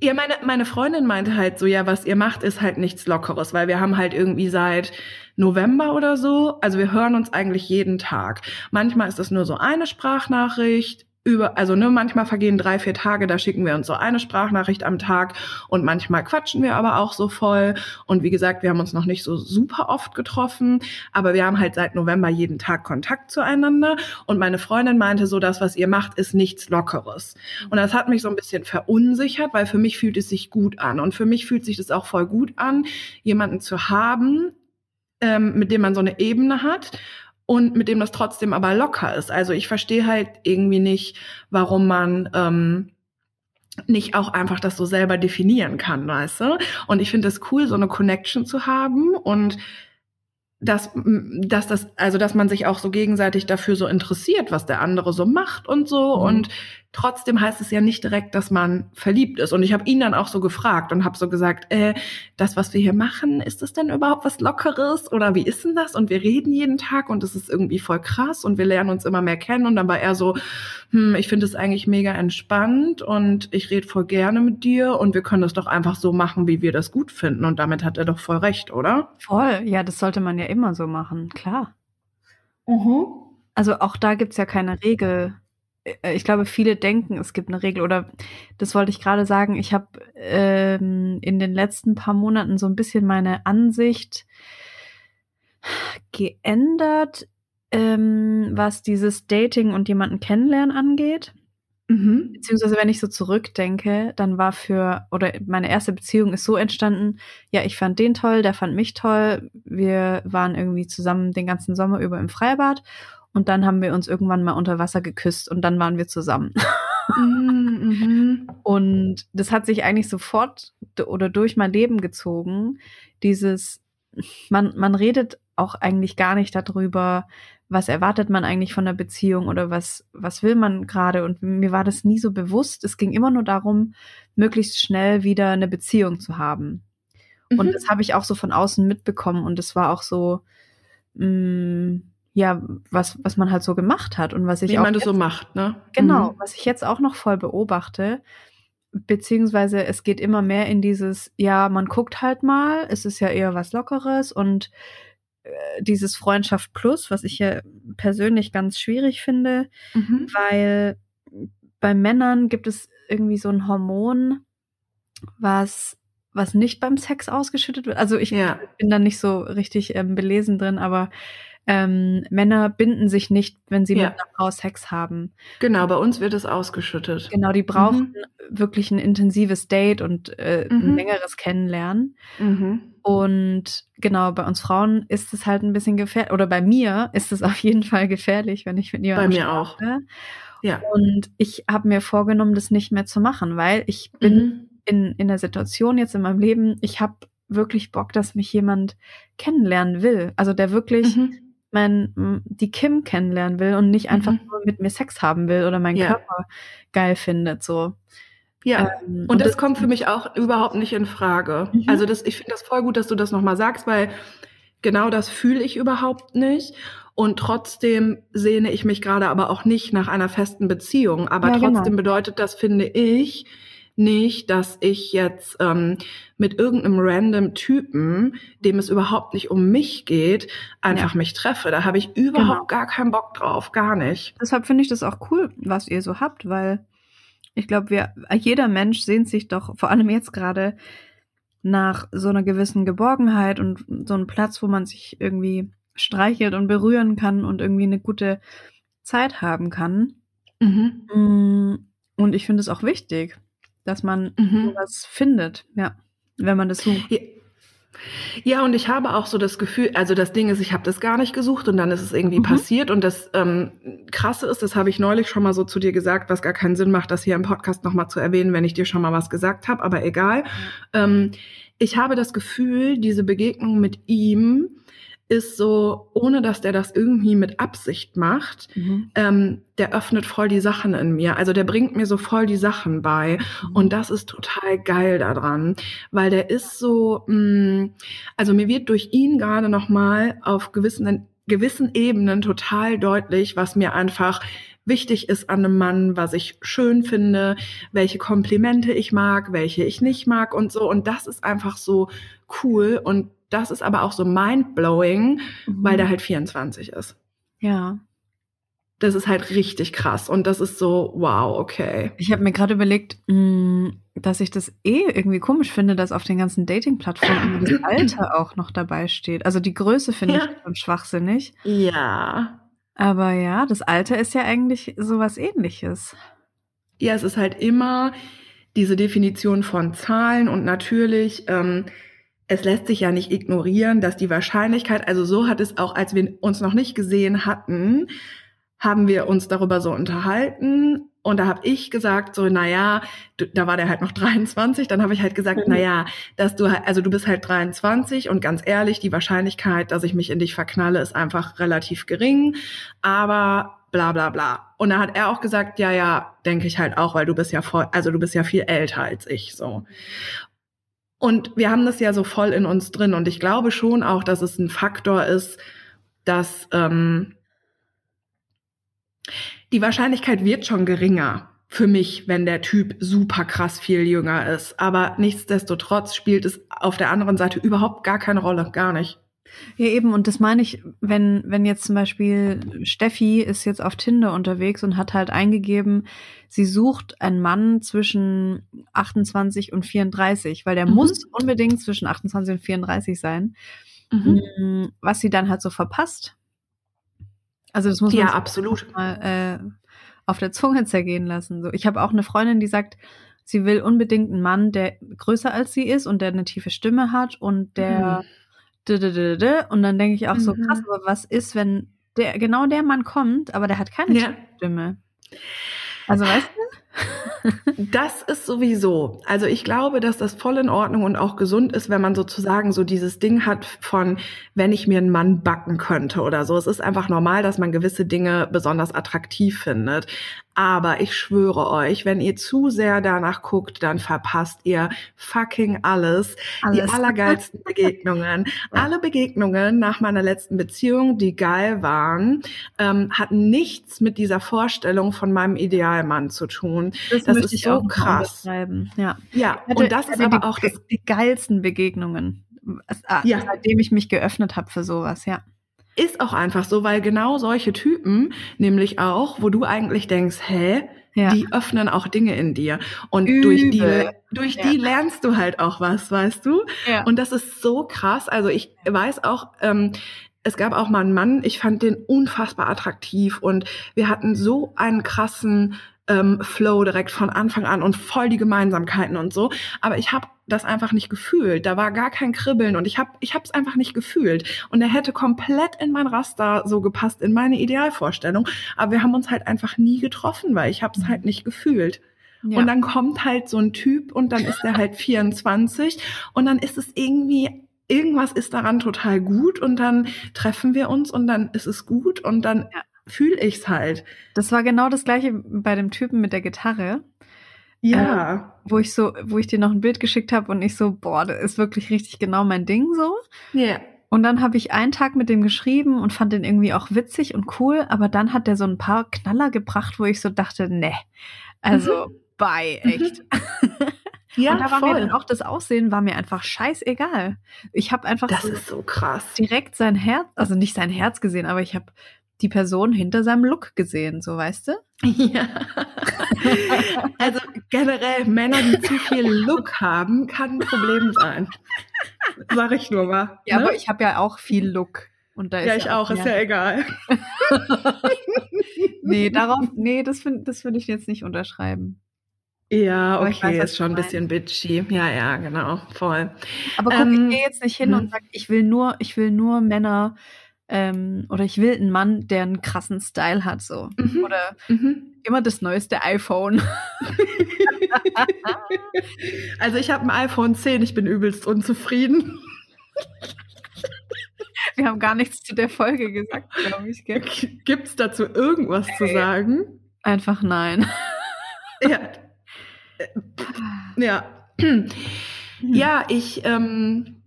Ja, meine, meine Freundin meinte halt so, ja, was ihr macht, ist halt nichts Lockeres, weil wir haben halt irgendwie seit November oder so, also wir hören uns eigentlich jeden Tag. Manchmal ist das nur so eine Sprachnachricht, über, also ne, manchmal vergehen drei, vier Tage, da schicken wir uns so eine Sprachnachricht am Tag und manchmal quatschen wir aber auch so voll. Und wie gesagt, wir haben uns noch nicht so super oft getroffen, aber wir haben halt seit November jeden Tag Kontakt zueinander. Und meine Freundin meinte so, das, was ihr macht, ist nichts Lockeres. Und das hat mich so ein bisschen verunsichert, weil für mich fühlt es sich gut an. Und für mich fühlt sich das auch voll gut an, jemanden zu haben, ähm, mit dem man so eine Ebene hat und mit dem das trotzdem aber locker ist. Also ich verstehe halt irgendwie nicht, warum man ähm, nicht auch einfach das so selber definieren kann, weißt du? Und ich finde es cool, so eine Connection zu haben und dass, dass das, also dass man sich auch so gegenseitig dafür so interessiert, was der andere so macht und so. Mhm. Und trotzdem heißt es ja nicht direkt, dass man verliebt ist. Und ich habe ihn dann auch so gefragt und habe so gesagt, äh, das, was wir hier machen, ist das denn überhaupt was Lockeres oder wie ist denn das? Und wir reden jeden Tag und es ist irgendwie voll krass und wir lernen uns immer mehr kennen. Und dann war er so, hm, ich finde es eigentlich mega entspannt und ich rede voll gerne mit dir und wir können das doch einfach so machen, wie wir das gut finden. Und damit hat er doch voll recht, oder? Voll, ja, das sollte man ja immer so machen, klar. Mhm. Also auch da gibt's ja keine Regel. Äh, Ich glaube, viele denken, es gibt eine Regel. Oder das wollte ich gerade sagen, ich habe ähm, in den letzten paar Monaten so ein bisschen meine Ansicht geändert, ähm, was dieses Dating und jemanden kennenlernen angeht. Mhm. Beziehungsweise, wenn ich so zurückdenke, dann war für, oder meine erste Beziehung ist so entstanden, ja, ich fand den toll, der fand mich toll. Wir waren irgendwie zusammen den ganzen Sommer über im Freibad und dann haben wir uns irgendwann mal unter Wasser geküsst und dann waren wir zusammen. Mhm. Und das hat sich eigentlich sofort oder durch mein Leben gezogen. Dieses, man, man redet auch eigentlich gar nicht darüber, was erwartet man eigentlich von der Beziehung oder was, was will man gerade. Und mir war das nie so bewusst. Es ging immer nur darum, möglichst schnell wieder eine Beziehung zu haben. Mhm. Und das habe ich auch so von außen mitbekommen. Und das war auch so, mh, ja, was, was man halt so gemacht hat und was ich wie auch man das so macht, ne? Genau, Mhm. was ich jetzt auch noch voll beobachte, beziehungsweise es geht immer mehr in dieses, ja, man guckt halt mal, es ist ja eher was Lockeres und äh, dieses Freundschaft Plus, was ich ja persönlich ganz schwierig finde, Mhm. weil bei Männern gibt es irgendwie so ein Hormon, was was nicht beim Sex ausgeschüttet wird. Also ich Ja. bin da nicht so richtig ähm, belesen drin, aber ähm, Männer binden sich nicht, wenn sie Ja. mit einer Frau Sex haben. Genau, bei uns wird es ausgeschüttet. Genau, die brauchen wirklich ein intensives Date und äh, ein Mhm. längeres Kennenlernen. Mhm. Und genau, bei uns Frauen ist es halt ein bisschen gefährlich, oder bei mir ist es auf jeden Fall gefährlich, wenn ich mit Bei jemandem mir auch. Ja. Und ich habe mir vorgenommen, das nicht mehr zu machen, weil ich bin Mhm. in, in der Situation jetzt in meinem Leben, ich habe wirklich Bock, dass mich jemand kennenlernen will. Also der wirklich Mhm. Mein, die Kim kennenlernen will und nicht einfach Mhm. nur mit mir Sex haben will oder meinen Ja. Körper geil findet. So. Ja. Ähm, Und, das, kommt für mich auch überhaupt nicht in Frage. Mhm. Also das, ich finde das voll gut, dass du das nochmal sagst, weil genau das fühle ich überhaupt nicht. Und trotzdem sehne ich mich gerade aber auch nicht nach einer festen Beziehung. Aber Ja, genau. trotzdem bedeutet das, finde ich, nicht, dass ich jetzt ähm, mit irgendeinem random Typen, dem es überhaupt nicht um mich geht, einfach mich treffe. Da habe ich überhaupt Genau. gar keinen Bock drauf, gar nicht. Deshalb finde ich das auch cool, was ihr so habt, weil ich glaube, wir, jeder Mensch sehnt sich doch, vor allem jetzt gerade, nach so einer gewissen Geborgenheit und so einem Platz, wo man sich irgendwie streichelt und berühren kann und irgendwie eine gute Zeit haben kann. Mhm. Mm, Und ich finde es auch wichtig, dass man Mhm. sowas findet, ja, wenn man das sucht. Ja. Ja, und ich habe auch so das Gefühl, also das Ding ist, ich habe das gar nicht gesucht und dann ist es irgendwie Mhm. passiert. Und das ähm, Krasse ist, das habe ich neulich schon mal so zu dir gesagt, was gar keinen Sinn macht, das hier im Podcast nochmal zu erwähnen, wenn ich dir schon mal was gesagt habe, aber egal. Ähm, ich habe das Gefühl, diese Begegnung mit ihm ist so, ohne dass der das irgendwie mit Absicht macht, Mhm. ähm, der öffnet voll die Sachen in mir. Also der bringt mir so voll die Sachen bei. Mhm. Und das ist total geil daran, weil der ist so, mh, also mir wird durch ihn gerade nochmal auf gewissen, gewissen Ebenen total deutlich, was mir einfach wichtig ist an einem Mann, was ich schön finde, welche Komplimente ich mag, welche ich nicht mag und so. Und das ist einfach so cool. Und das ist aber auch so mindblowing, Mhm. weil der halt 24 ist. Ja. Das ist halt richtig krass. Und das ist so, wow, okay. Ich habe mir gerade überlegt, mh, dass ich das eh irgendwie komisch finde, dass auf den ganzen Dating-Plattformen das Alter auch noch dabei steht. Also die Größe finde Ja. ich schon schwachsinnig. Ja. Aber ja, das Alter ist ja eigentlich sowas ähnliches. Ja, es ist halt immer diese Definition von Zahlen und natürlich, ähm, es lässt sich ja nicht ignorieren, dass die Wahrscheinlichkeit, also so hat es auch, als wir uns noch nicht gesehen hatten, haben wir uns darüber so unterhalten und da habe ich gesagt so, naja, da war der halt noch 23, dann habe ich halt gesagt, Mhm. naja, dass du halt, also du bist halt 23 und ganz ehrlich, die Wahrscheinlichkeit, dass ich mich in dich verknalle, ist einfach relativ gering, aber bla bla bla. Und da hat er auch gesagt, ja, ja, denke ich halt auch, weil du bist ja voll, also du bist ja viel älter als ich so. Und wir haben das ja so voll in uns drin und ich glaube schon auch, dass es ein Faktor ist, dass ähm, die Wahrscheinlichkeit wird schon geringer für mich, wenn der Typ super krass viel jünger ist. Aber nichtsdestotrotz spielt es auf der anderen Seite überhaupt gar keine Rolle, gar nicht. Ja, eben, und das meine ich, wenn, wenn jetzt zum Beispiel Steffi ist jetzt auf Tinder unterwegs und hat halt eingegeben, sie sucht einen Mann zwischen 28 und 34, weil der Mhm. muss unbedingt zwischen 28 und 34 sein. Mm, Was sie dann halt so verpasst. Also das muss man Ja, absolut. mal äh, auf der Zunge zergehen lassen. So, ich habe auch eine Freundin, die sagt, sie will unbedingt einen Mann, der größer als sie ist und der eine tiefe Stimme hat und der dü. Und dann denke ich auch so Mhm. krass, aber was ist, wenn der genau der Mann kommt, aber der hat keine Ja. Stimme. Also weißt Das ist sowieso. Also ich glaube, dass das voll in Ordnung und auch gesund ist, wenn man sozusagen so dieses Ding hat von, wenn ich mir einen Mann backen könnte oder so. Es ist einfach normal, dass man gewisse Dinge besonders attraktiv findet. Aber ich schwöre euch, wenn ihr zu sehr danach guckt, dann verpasst ihr fucking alles. Die Alles. allergeilsten Begegnungen. Alle Begegnungen nach meiner letzten Beziehung, die geil waren, ähm, hatten nichts mit dieser Vorstellung von meinem Idealmann zu tun. das, das ist ich so krass. Ja. Ja, hatte- und das ist aber die, auch das. die geilsten Begegnungen. Ah, Ja. Seitdem ich mich geöffnet habe für sowas, ja. Ist auch einfach so, weil genau solche Typen, nämlich auch, wo du eigentlich denkst, hä, Ja. die öffnen auch Dinge in dir. Und durch die, Übel. durch Ja. die lernst du halt auch was, weißt du? ja. Und das ist so krass. Also ich weiß auch, ähm, es gab auch mal einen Mann, ich fand den unfassbar attraktiv und wir hatten so einen krassen ähm, Flow direkt von Anfang an und voll die Gemeinsamkeiten und so. Aber ich habe das einfach nicht gefühlt. Da war gar kein Kribbeln und ich habe ich habe es einfach nicht gefühlt. Und er hätte komplett in mein Raster so gepasst, in meine Idealvorstellung. Aber wir haben uns halt einfach nie getroffen, weil ich habe es halt nicht gefühlt. ja. Und dann kommt halt so ein Typ und dann ist er halt 24 und dann ist es irgendwie, irgendwas ist daran total gut und dann treffen wir uns und dann ist es gut und dann Ja. Fühle ich's halt. Das war genau das gleiche bei dem Typen mit der Gitarre, Ja. wo ich so, wo ich dir noch ein Bild geschickt habe und ich so, boah, das ist wirklich richtig genau mein Ding so. Ja. Und dann habe ich einen Tag mit dem geschrieben und fand den irgendwie auch witzig und cool, aber dann hat der so ein paar Knaller gebracht, wo ich so dachte, ne, also bye, echt. Ja, und da war mir voll. dann auch das Aussehen war mir einfach scheißegal. Ich habe einfach das so ist so krass. direkt sein Herz, also nicht sein Herz gesehen, aber ich habe die Person hinter seinem Look gesehen, so weißt du? Ja. Also generell Männer, die zu viel Look haben, kann ein Problem sein. Sag ich nur mal. Ja, ne? aber ich habe ja auch viel Look. Und da ist ja, ich auch, ist ja egal. Nee, darauf, nee, das finde das würd ich jetzt nicht unterschreiben. Ja, okay, weiß, ist schon ein bisschen bitchy. Ja, ja, genau, voll. Aber guck, Ähm, ich gehe jetzt nicht hin hm. und sag, ich will nur, ich will nur Männer ähm, oder ich will einen Mann, der einen krassen Style hat, so. Mhm. Oder Mhm. immer das neueste iPhone. Also ich habe ein iPhone 10, ich bin übelst unzufrieden. Wir haben gar nichts zu der Folge gesagt, glaube ich. Gibt es dazu irgendwas hey. zu sagen? Einfach nein. Ja. Ja. Ja, ich, ähm,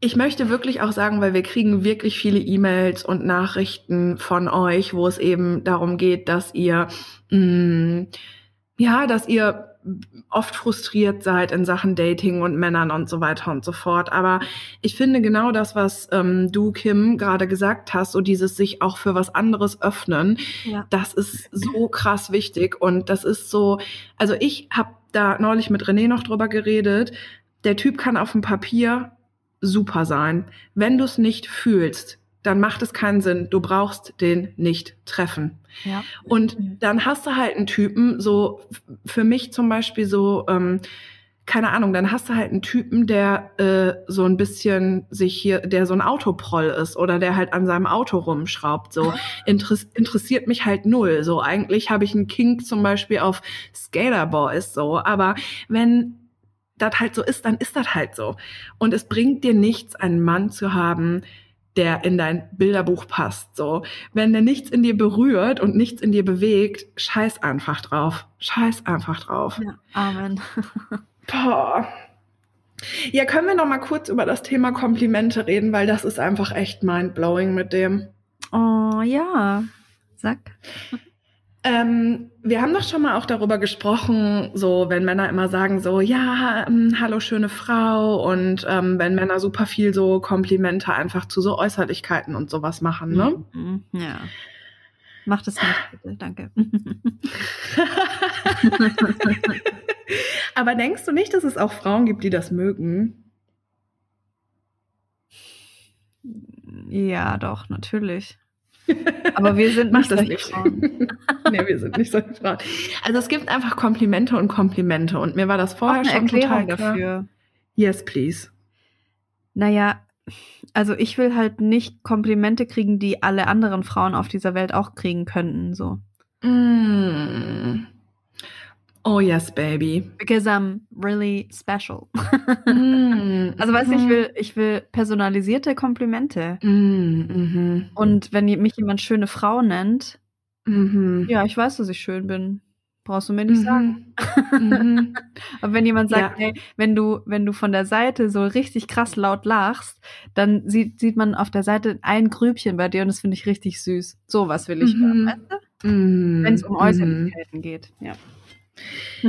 ich möchte wirklich auch sagen, weil wir kriegen wirklich viele E-Mails und Nachrichten von euch, wo es eben darum geht, dass ihr, mh, mm, ja, dass ihr oft frustriert seid in Sachen Dating und Männern und so weiter und so fort. Aber ich finde genau das, was ähm, du, Kim, gerade gesagt hast, so dieses sich auch für was anderes öffnen, ja. das ist so krass wichtig. Und das ist so, also ich habe da neulich mit René noch drüber geredet. Der Typ kann auf dem Papier super sein. Wenn du es nicht fühlst, dann macht es keinen Sinn. Du brauchst den nicht treffen. Ja. Und dann hast du halt einen Typen, so für mich zum Beispiel so, ähm, keine Ahnung, dann hast du halt einen Typen, der äh, so ein bisschen sich hier, der so ein Autoproll ist oder der halt an seinem Auto rumschraubt. So Interess interessiert mich halt null. So eigentlich habe ich einen Kink zum Beispiel auf Skaterboys so, aber wenn das halt so ist, dann ist das halt so. Und es bringt dir nichts, einen Mann zu haben, der in dein Bilderbuch passt. So, wenn der nichts in dir berührt und nichts in dir bewegt, scheiß einfach drauf. Scheiß einfach drauf. Ja, Amen. Boah. Ja, können wir noch mal kurz über das Thema Komplimente reden, weil das ist einfach echt mindblowing mit dem. Oh ja, sag. Ähm, wir haben doch schon mal auch darüber gesprochen, so wenn Männer immer sagen so, ja, ähm, hallo schöne Frau und ähm, wenn Männer super viel so Komplimente einfach zu so Äußerlichkeiten und sowas machen, ne? Mhm, ja. Mach das nicht, bitte, danke. Aber denkst du nicht, dass es auch Frauen gibt, die das mögen? Ja, doch, natürlich. Aber wir sind nicht solche Frauen. nee, wir sind nicht solche Frauen. Also es gibt einfach Komplimente und Komplimente. Und mir war das vorher schon Erklärung total klar. dafür. Yes, please. Naja, also ich will halt nicht Komplimente kriegen, die alle anderen Frauen auf dieser Welt auch kriegen könnten. So. Mm. Oh yes, baby. Because I'm really special. mm, also weißt du, ich mhm. will, ich will personalisierte Komplimente. Mm, mm Und wenn mich jemand schöne Frau nennt, -hmm. ja, ich weiß, dass ich schön bin. Brauchst du mir nicht -hmm. sagen. -hmm. Aber wenn jemand sagt, ja. hey, wenn du, wenn du von der Seite so richtig krass laut lachst, dann sieht, sieht man auf der Seite ein Grübchen bei dir und das finde ich richtig süß. Sowas will ich hören, mhm. weißt du? Mhm. Wenn es um Äußerlichkeiten geht, ja.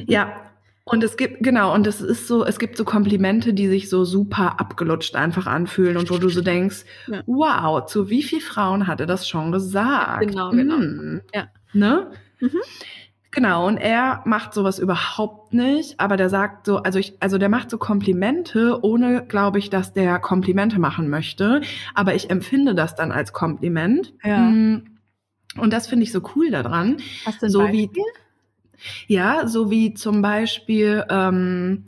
Ja, und es gibt, genau, und es ist so, es gibt so Komplimente, die sich so super abgelutscht einfach anfühlen und wo du so denkst, ja. wow, zu wie vielen Frauen hat er das schon gesagt? Genau, genau. Mm. Ja. Ne? Mhm. Genau, und er macht sowas überhaupt nicht, aber der sagt so, also ich, also der macht so Komplimente, ohne, glaube ich, dass der Komplimente machen möchte, aber ich empfinde das dann als Kompliment. Ja. Mm. Und das finde ich so cool daran. Hast du ein so Beispiel? wie ja, so wie zum Beispiel, ähm,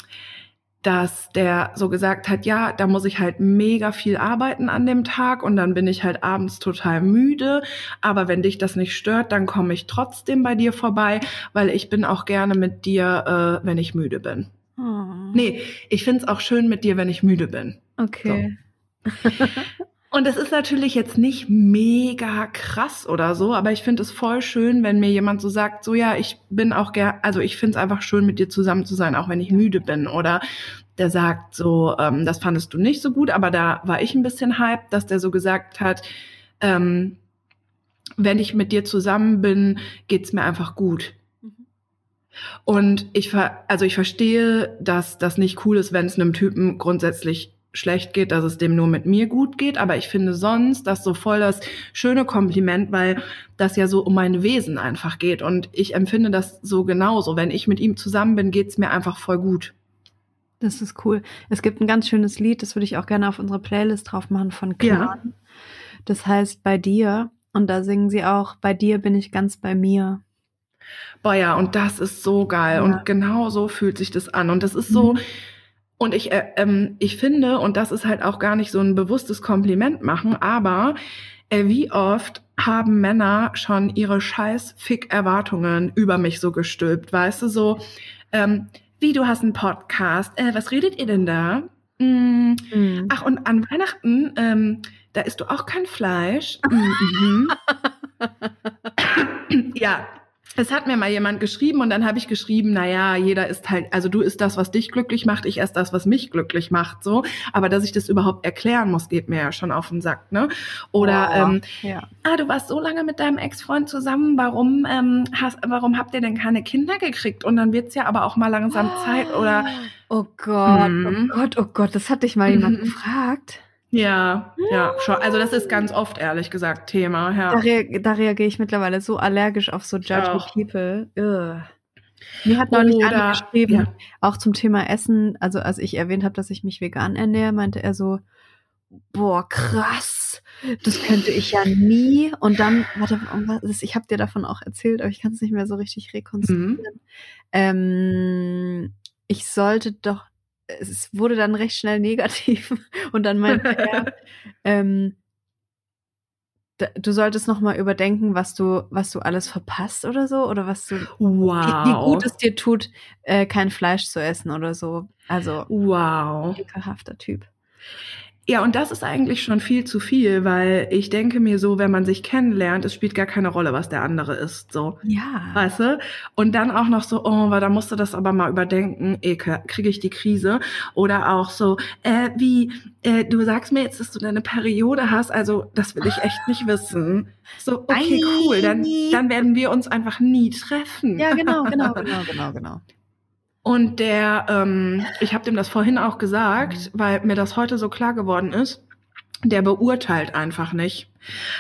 dass der so gesagt hat, ja, da muss ich halt mega viel arbeiten an dem Tag und dann bin ich halt abends total müde. Aber wenn dich das nicht stört, dann komme ich trotzdem bei dir vorbei, weil ich bin auch gerne mit dir, äh, wenn ich müde bin. Oh. Nee, ich find's auch schön mit dir, wenn ich müde bin. Okay. So. Und es ist natürlich jetzt nicht mega krass oder so, aber ich finde es voll schön, wenn mir jemand so sagt, so ja, ich bin auch gern, also ich finde es einfach schön, mit dir zusammen zu sein, auch wenn ich müde bin. Oder der sagt so, ähm, das fandest du nicht so gut, aber da war ich ein bisschen hype, dass der so gesagt hat, ähm, wenn ich mit dir zusammen bin, geht's mir einfach gut. Mhm. Und ich ver also ich verstehe, dass das nicht cool ist, wenn es einem Typen grundsätzlich schlecht geht, dass es dem nur mit mir gut geht, aber ich finde sonst das so voll das schöne Kompliment, weil das ja so um mein Wesen einfach geht und ich empfinde das so genauso. Wenn ich mit ihm zusammen bin, geht's mir einfach voll gut. Das ist cool. Es gibt ein ganz schönes Lied, das würde ich auch gerne auf unsere Playlist drauf machen von Clan. Ja. Das heißt bei dir und da singen sie auch bei dir bin ich ganz bei mir. Boah ja, und das ist so geil ja. und genau so fühlt sich das an und das ist so mhm und ich, äh, ähm, ich finde, und das ist halt auch gar nicht so ein bewusstes Kompliment machen, aber äh, wie oft haben Männer schon ihre scheiß Fick-Erwartungen über mich so gestülpt, weißt du, so, ähm, wie, du hast einen Podcast, äh, was redet ihr denn da? Mm. Mhm. Ach, und an Weihnachten, ähm, da isst du auch kein Fleisch. Mhm. ja, es hat mir mal jemand geschrieben und dann habe ich geschrieben, naja, jeder ist halt, also du isst das, was dich glücklich macht, ich esse das, was mich glücklich macht, so. Aber dass ich das überhaupt erklären muss, geht mir ja schon auf den Sack, ne? Oder, Oh, ähm, ja. ah, du warst so lange mit deinem Ex-Freund zusammen, warum, ähm, hast, warum habt ihr denn keine Kinder gekriegt? Und dann wird's ja aber auch mal langsam Zeit, oder, Oh Gott, Mhm. oh Gott, oh Gott, das hat dich mal jemand Mhm. gefragt. Ja, ja, schon. Also das ist ganz oft, ehrlich gesagt, Thema, Da, ja. rea da reagiere ich mittlerweile so allergisch auf so auch. people. Ugh. Mir hat neulich einer Oder- geschrieben, ja. auch zum Thema Essen, also als ich erwähnt habe, dass ich mich vegan ernähre, meinte er so, boah, krass, das könnte ich ja nie. Und dann, warte, ich habe dir davon auch erzählt, aber ich kann es nicht mehr so richtig rekonstruieren. Ähm, ich sollte doch, es wurde dann recht schnell negativ und dann meinte er, ähm, du solltest noch mal überdenken, was du, was du alles verpasst oder so oder was du, Wow. wie, wie gut es dir tut, äh, kein Fleisch zu essen oder so. Also Wow. ekelhafter Typ. Ja, und das ist eigentlich schon viel zu viel, weil ich denke mir so, wenn man sich kennenlernt, es spielt gar keine Rolle, was der andere ist, so. Ja. Weißt du? Und dann auch noch so, oh, weil da musst du das aber mal überdenken, Ekel, kriege ich die Krise. Oder auch so, äh, wie, äh, du sagst mir jetzt, dass du deine Periode hast, also das will ich echt nicht wissen. So, okay, cool, dann, dann werden wir uns einfach nie treffen. Ja, genau, genau, genau, genau, genau. Und der, ähm, ich habe dem das vorhin auch gesagt, weil mir das heute so klar geworden ist, der beurteilt einfach nicht.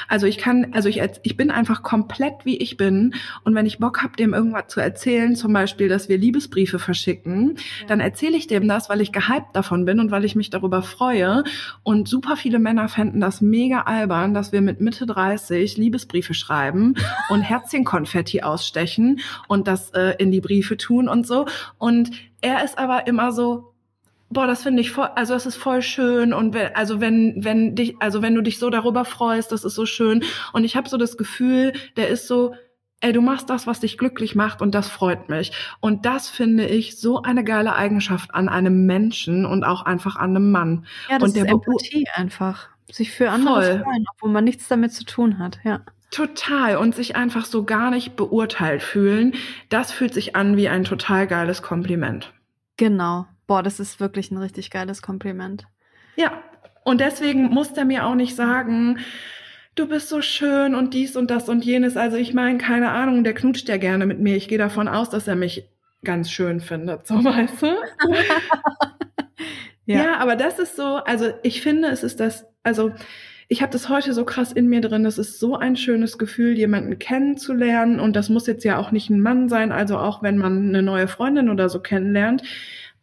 Also ich kann, also ich, ich bin einfach komplett wie ich bin. Und wenn ich Bock habe, dem irgendwas zu erzählen, zum Beispiel, dass wir Liebesbriefe verschicken, dann erzähle ich dem das, weil ich gehypt davon bin und weil ich mich darüber freue. Und super viele Männer fänden das mega albern, dass wir mit Mitte 30 Liebesbriefe schreiben und Herzchenkonfetti ausstechen und das äh, in die Briefe tun und so. Und er ist aber immer so, boah, das finde ich voll, also das ist voll schön und wenn, also wenn, wenn dich, also wenn du dich so darüber freust, das ist so schön. Und ich habe so das Gefühl, der ist so, ey, du machst das, was dich glücklich macht und das freut mich. Und das finde ich so eine geile Eigenschaft an einem Menschen und auch einfach an einem Mann. Ja, das Und der ist Empathie einfach. Sich für andere Voll. freuen, obwohl man nichts damit zu tun hat, ja. Total. Und sich einfach so gar nicht beurteilt fühlen, das fühlt sich an wie ein total geiles Kompliment. Genau. Boah, das ist wirklich ein richtig geiles Kompliment. Ja, und deswegen muss der mir auch nicht sagen, du bist so schön und dies und das und jenes. Also ich meine, keine Ahnung, der knutscht ja gerne mit mir. Ich gehe davon aus, dass er mich ganz schön findet, so weißt du? Ja. aber das ist so, also ich finde, es ist das, also ich habe das heute so krass in mir drin, das ist so ein schönes Gefühl, jemanden kennenzulernen und das muss jetzt ja auch nicht ein Mann sein, also auch wenn man eine neue Freundin oder so kennenlernt,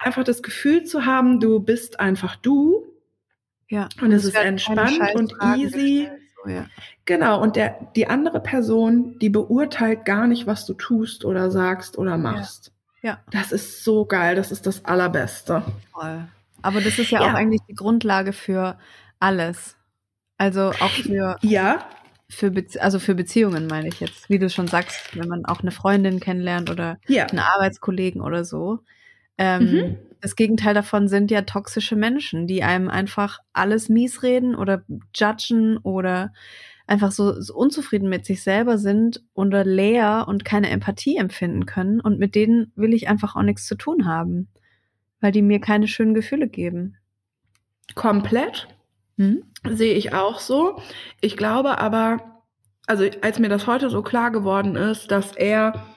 einfach das Gefühl zu haben, du bist einfach du Ja. Und es ist entspannt und easy. gestellt, So, ja. Genau, und der, die andere Person, die beurteilt gar nicht, was du tust oder sagst oder machst. Ja. Das ist so geil, das ist das Allerbeste. Voll. Aber das ist ja, Ja. auch eigentlich die Grundlage für alles. Also auch für, Ja, für, Bezie also für Beziehungen meine ich jetzt. Wie du schon sagst, wenn man auch eine Freundin kennenlernt oder ja. einen Arbeitskollegen oder so. Ähm, Mhm. Das Gegenteil davon sind ja toxische Menschen, die einem einfach alles mies reden oder judgen oder einfach so, so unzufrieden mit sich selber sind oder leer und keine Empathie empfinden können. Und mit denen will ich einfach auch nichts zu tun haben, weil die mir keine schönen Gefühle geben. Komplett. Hm? Sehe ich auch so. Ich glaube aber, also als mir das heute so klar geworden ist, dass er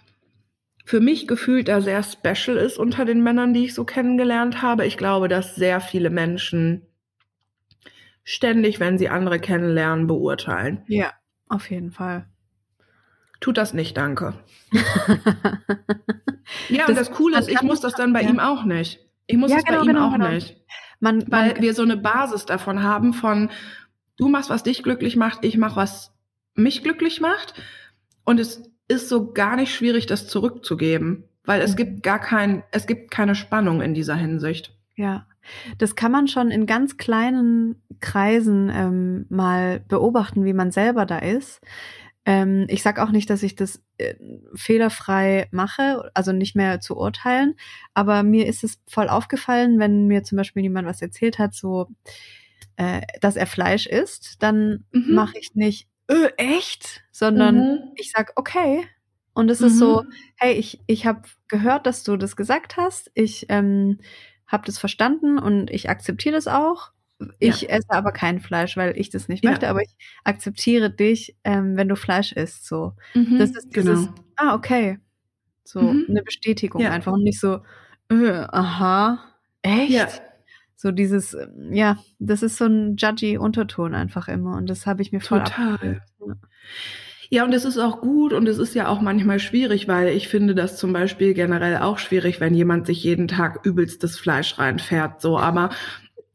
für mich gefühlt da sehr special ist unter den Männern, die ich so kennengelernt habe. Ich glaube, dass sehr viele Menschen ständig, wenn sie andere kennenlernen, beurteilen. Ja, auf jeden Fall. Tut das nicht, danke. Ja, Das- und das Coole ist, ich muss das- dann bei ja. ihm auch nicht. Ich muss Ja, das genau, bei ihm genau, auch genau. nicht. Man, Weil man, wir so eine Basis davon haben von, du machst, was dich glücklich macht, ich mach, was mich glücklich macht. Und es ist so gar nicht schwierig, das zurückzugeben. Weil es Mhm. gibt gar kein, es gibt keine Spannung in dieser Hinsicht. Ja, das kann man schon in ganz kleinen Kreisen ähm, mal beobachten, wie man selber da ist. Ähm, ich sag auch nicht, dass ich das äh, fehlerfrei mache, also nicht mehr zu urteilen, aber mir ist es voll aufgefallen, wenn mir zum Beispiel jemand was erzählt hat, so, äh, dass er Fleisch isst, dann Mhm. mache ich nicht, äh, echt, sondern Mhm. ich sag, okay. Und es Mhm. ist so, hey, ich, ich habe gehört, dass du das gesagt hast. Ich ähm, habe das verstanden und ich akzeptiere das auch. Ich esse aber kein Fleisch, weil ich das nicht Ja. möchte, aber ich akzeptiere dich, ähm, wenn du Fleisch isst. So, Mhm. das ist dieses, genau. ah, okay. So Mhm. eine Bestätigung Ja. einfach und nicht so, äh, aha, echt? So dieses, ähm, ja, das ist so ein judgy Unterton einfach immer und das habe ich mir voll Total. Ja, und es ist auch gut und es ist ja auch manchmal schwierig, weil ich finde das zum Beispiel generell auch schwierig, wenn jemand sich jeden Tag übelstes Fleisch reinfährt. So, aber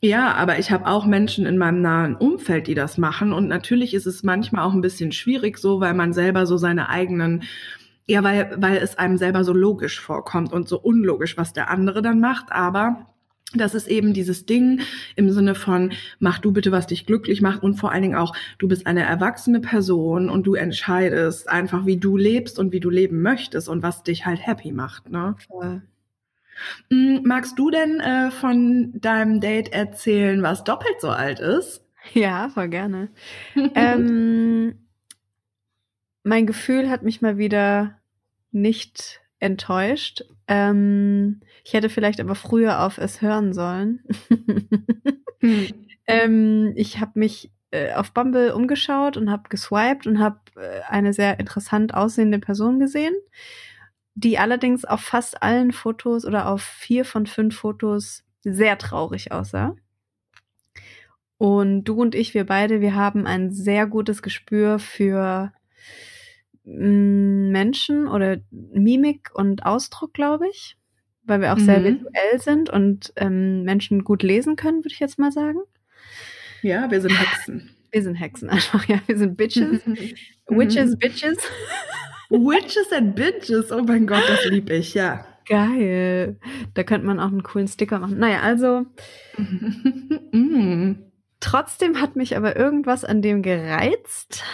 ja, aber ich habe auch Menschen in meinem nahen Umfeld, die das machen. Und natürlich ist es manchmal auch ein bisschen schwierig, so, weil man selber so seine eigenen, ja, weil, weil es einem selber so logisch vorkommt und so unlogisch, was der andere dann macht. Aber das ist eben dieses Ding im Sinne von, mach du bitte, was dich glücklich macht und vor allen Dingen auch, du bist eine erwachsene Person und du entscheidest einfach, wie du lebst und wie du leben möchtest und was dich halt happy macht. Ne? Voll. Mm, Magst du denn äh, von deinem Date erzählen, was doppelt so alt ist? Ja, voll gerne. ähm, mein Gefühl hat mich mal wieder nicht enttäuscht. Ähm, ich hätte vielleicht aber früher auf es hören sollen. Hm. ähm, ich habe mich äh, auf Bumble umgeschaut und habe geswiped und habe äh, eine sehr interessant aussehende Person gesehen, die allerdings auf fast allen Fotos oder auf vier von fünf Fotos sehr traurig aussah. Und du und ich, wir beide, wir haben ein sehr gutes Gespür für mm, Menschen oder Mimik und Ausdruck, glaube ich, weil wir auch sehr Mhm. visuell sind und ähm, Menschen gut lesen können, würde ich jetzt mal sagen. Ja, wir sind Hexen. Wir sind Hexen einfach, ja, wir sind Bitches. Witches, Bitches. Witches and Bitches, oh mein Gott, das lieb ich, ja. Geil. Da könnte man auch einen coolen Sticker machen. Naja, also mm. trotzdem hat mich aber irgendwas an dem gereizt.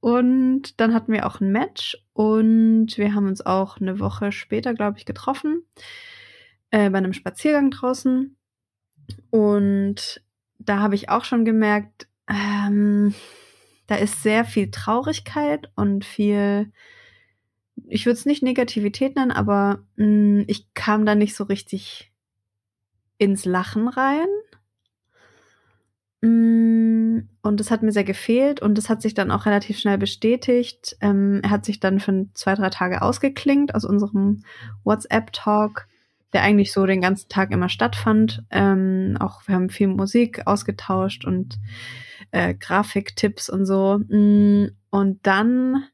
Und dann hatten wir auch ein Match und wir haben uns auch eine Woche später, glaube ich, getroffen. Äh, bei einem Spaziergang draußen. Und da habe ich auch schon gemerkt, ähm, da ist sehr viel Traurigkeit und viel, ich würde es nicht Negativität nennen, aber mh, ich kam da nicht so richtig ins Lachen rein. Mm, Und das hat mir sehr gefehlt und das hat sich dann auch relativ schnell bestätigt. Ähm, er hat sich dann für zwei, drei Tage ausgeklingt aus unserem WhatsApp-Talk, der eigentlich so den ganzen Tag immer stattfand. Ähm, auch wir haben viel Musik ausgetauscht und äh, Grafiktipps und so. Mm, Und dann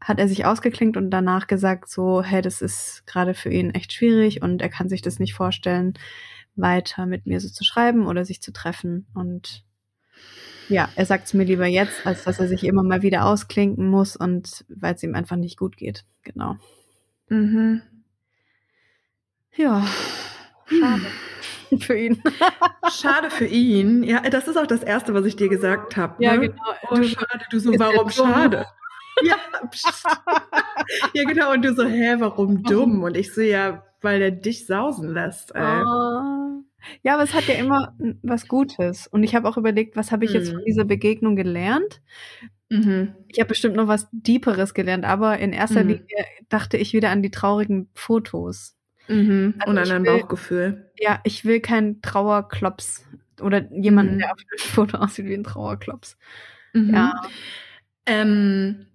hat er sich ausgeklinkt und danach gesagt so, hey, das ist gerade für ihn echt schwierig und er kann sich das nicht vorstellen, weiter mit mir so zu schreiben oder sich zu treffen. Und ja, er sagt es mir lieber jetzt, als dass er sich immer mal wieder ausklinken muss und weil es ihm einfach nicht gut geht. Genau. Mhm. Ja, schade für ihn. Schade für ihn. Ja, das ist auch das Erste, was ich dir gesagt habe. Ja, ne? genau. Oh, Du- schade. Du so, warum schade? Ja, ja, genau. Und du so, hä, warum dumm? Und ich so, ja, weil der dich sausen lässt. Ey. Ah. Ja, aber es hat ja immer mm, was Gutes. Und ich habe auch überlegt, was habe ich jetzt von Mhm. dieser Begegnung gelernt? Mhm. Ich habe bestimmt noch was Deeperes gelernt, aber in erster Mhm. Linie dachte ich wieder an die traurigen Fotos. Mhm. Also Und an dein will- Bauchgefühl. Ja, ich will keinen Trauerklops oder jemanden, Mhm. der auf dem Foto aussieht wie ein Trauerklops. Mhm. Ja. Ähm,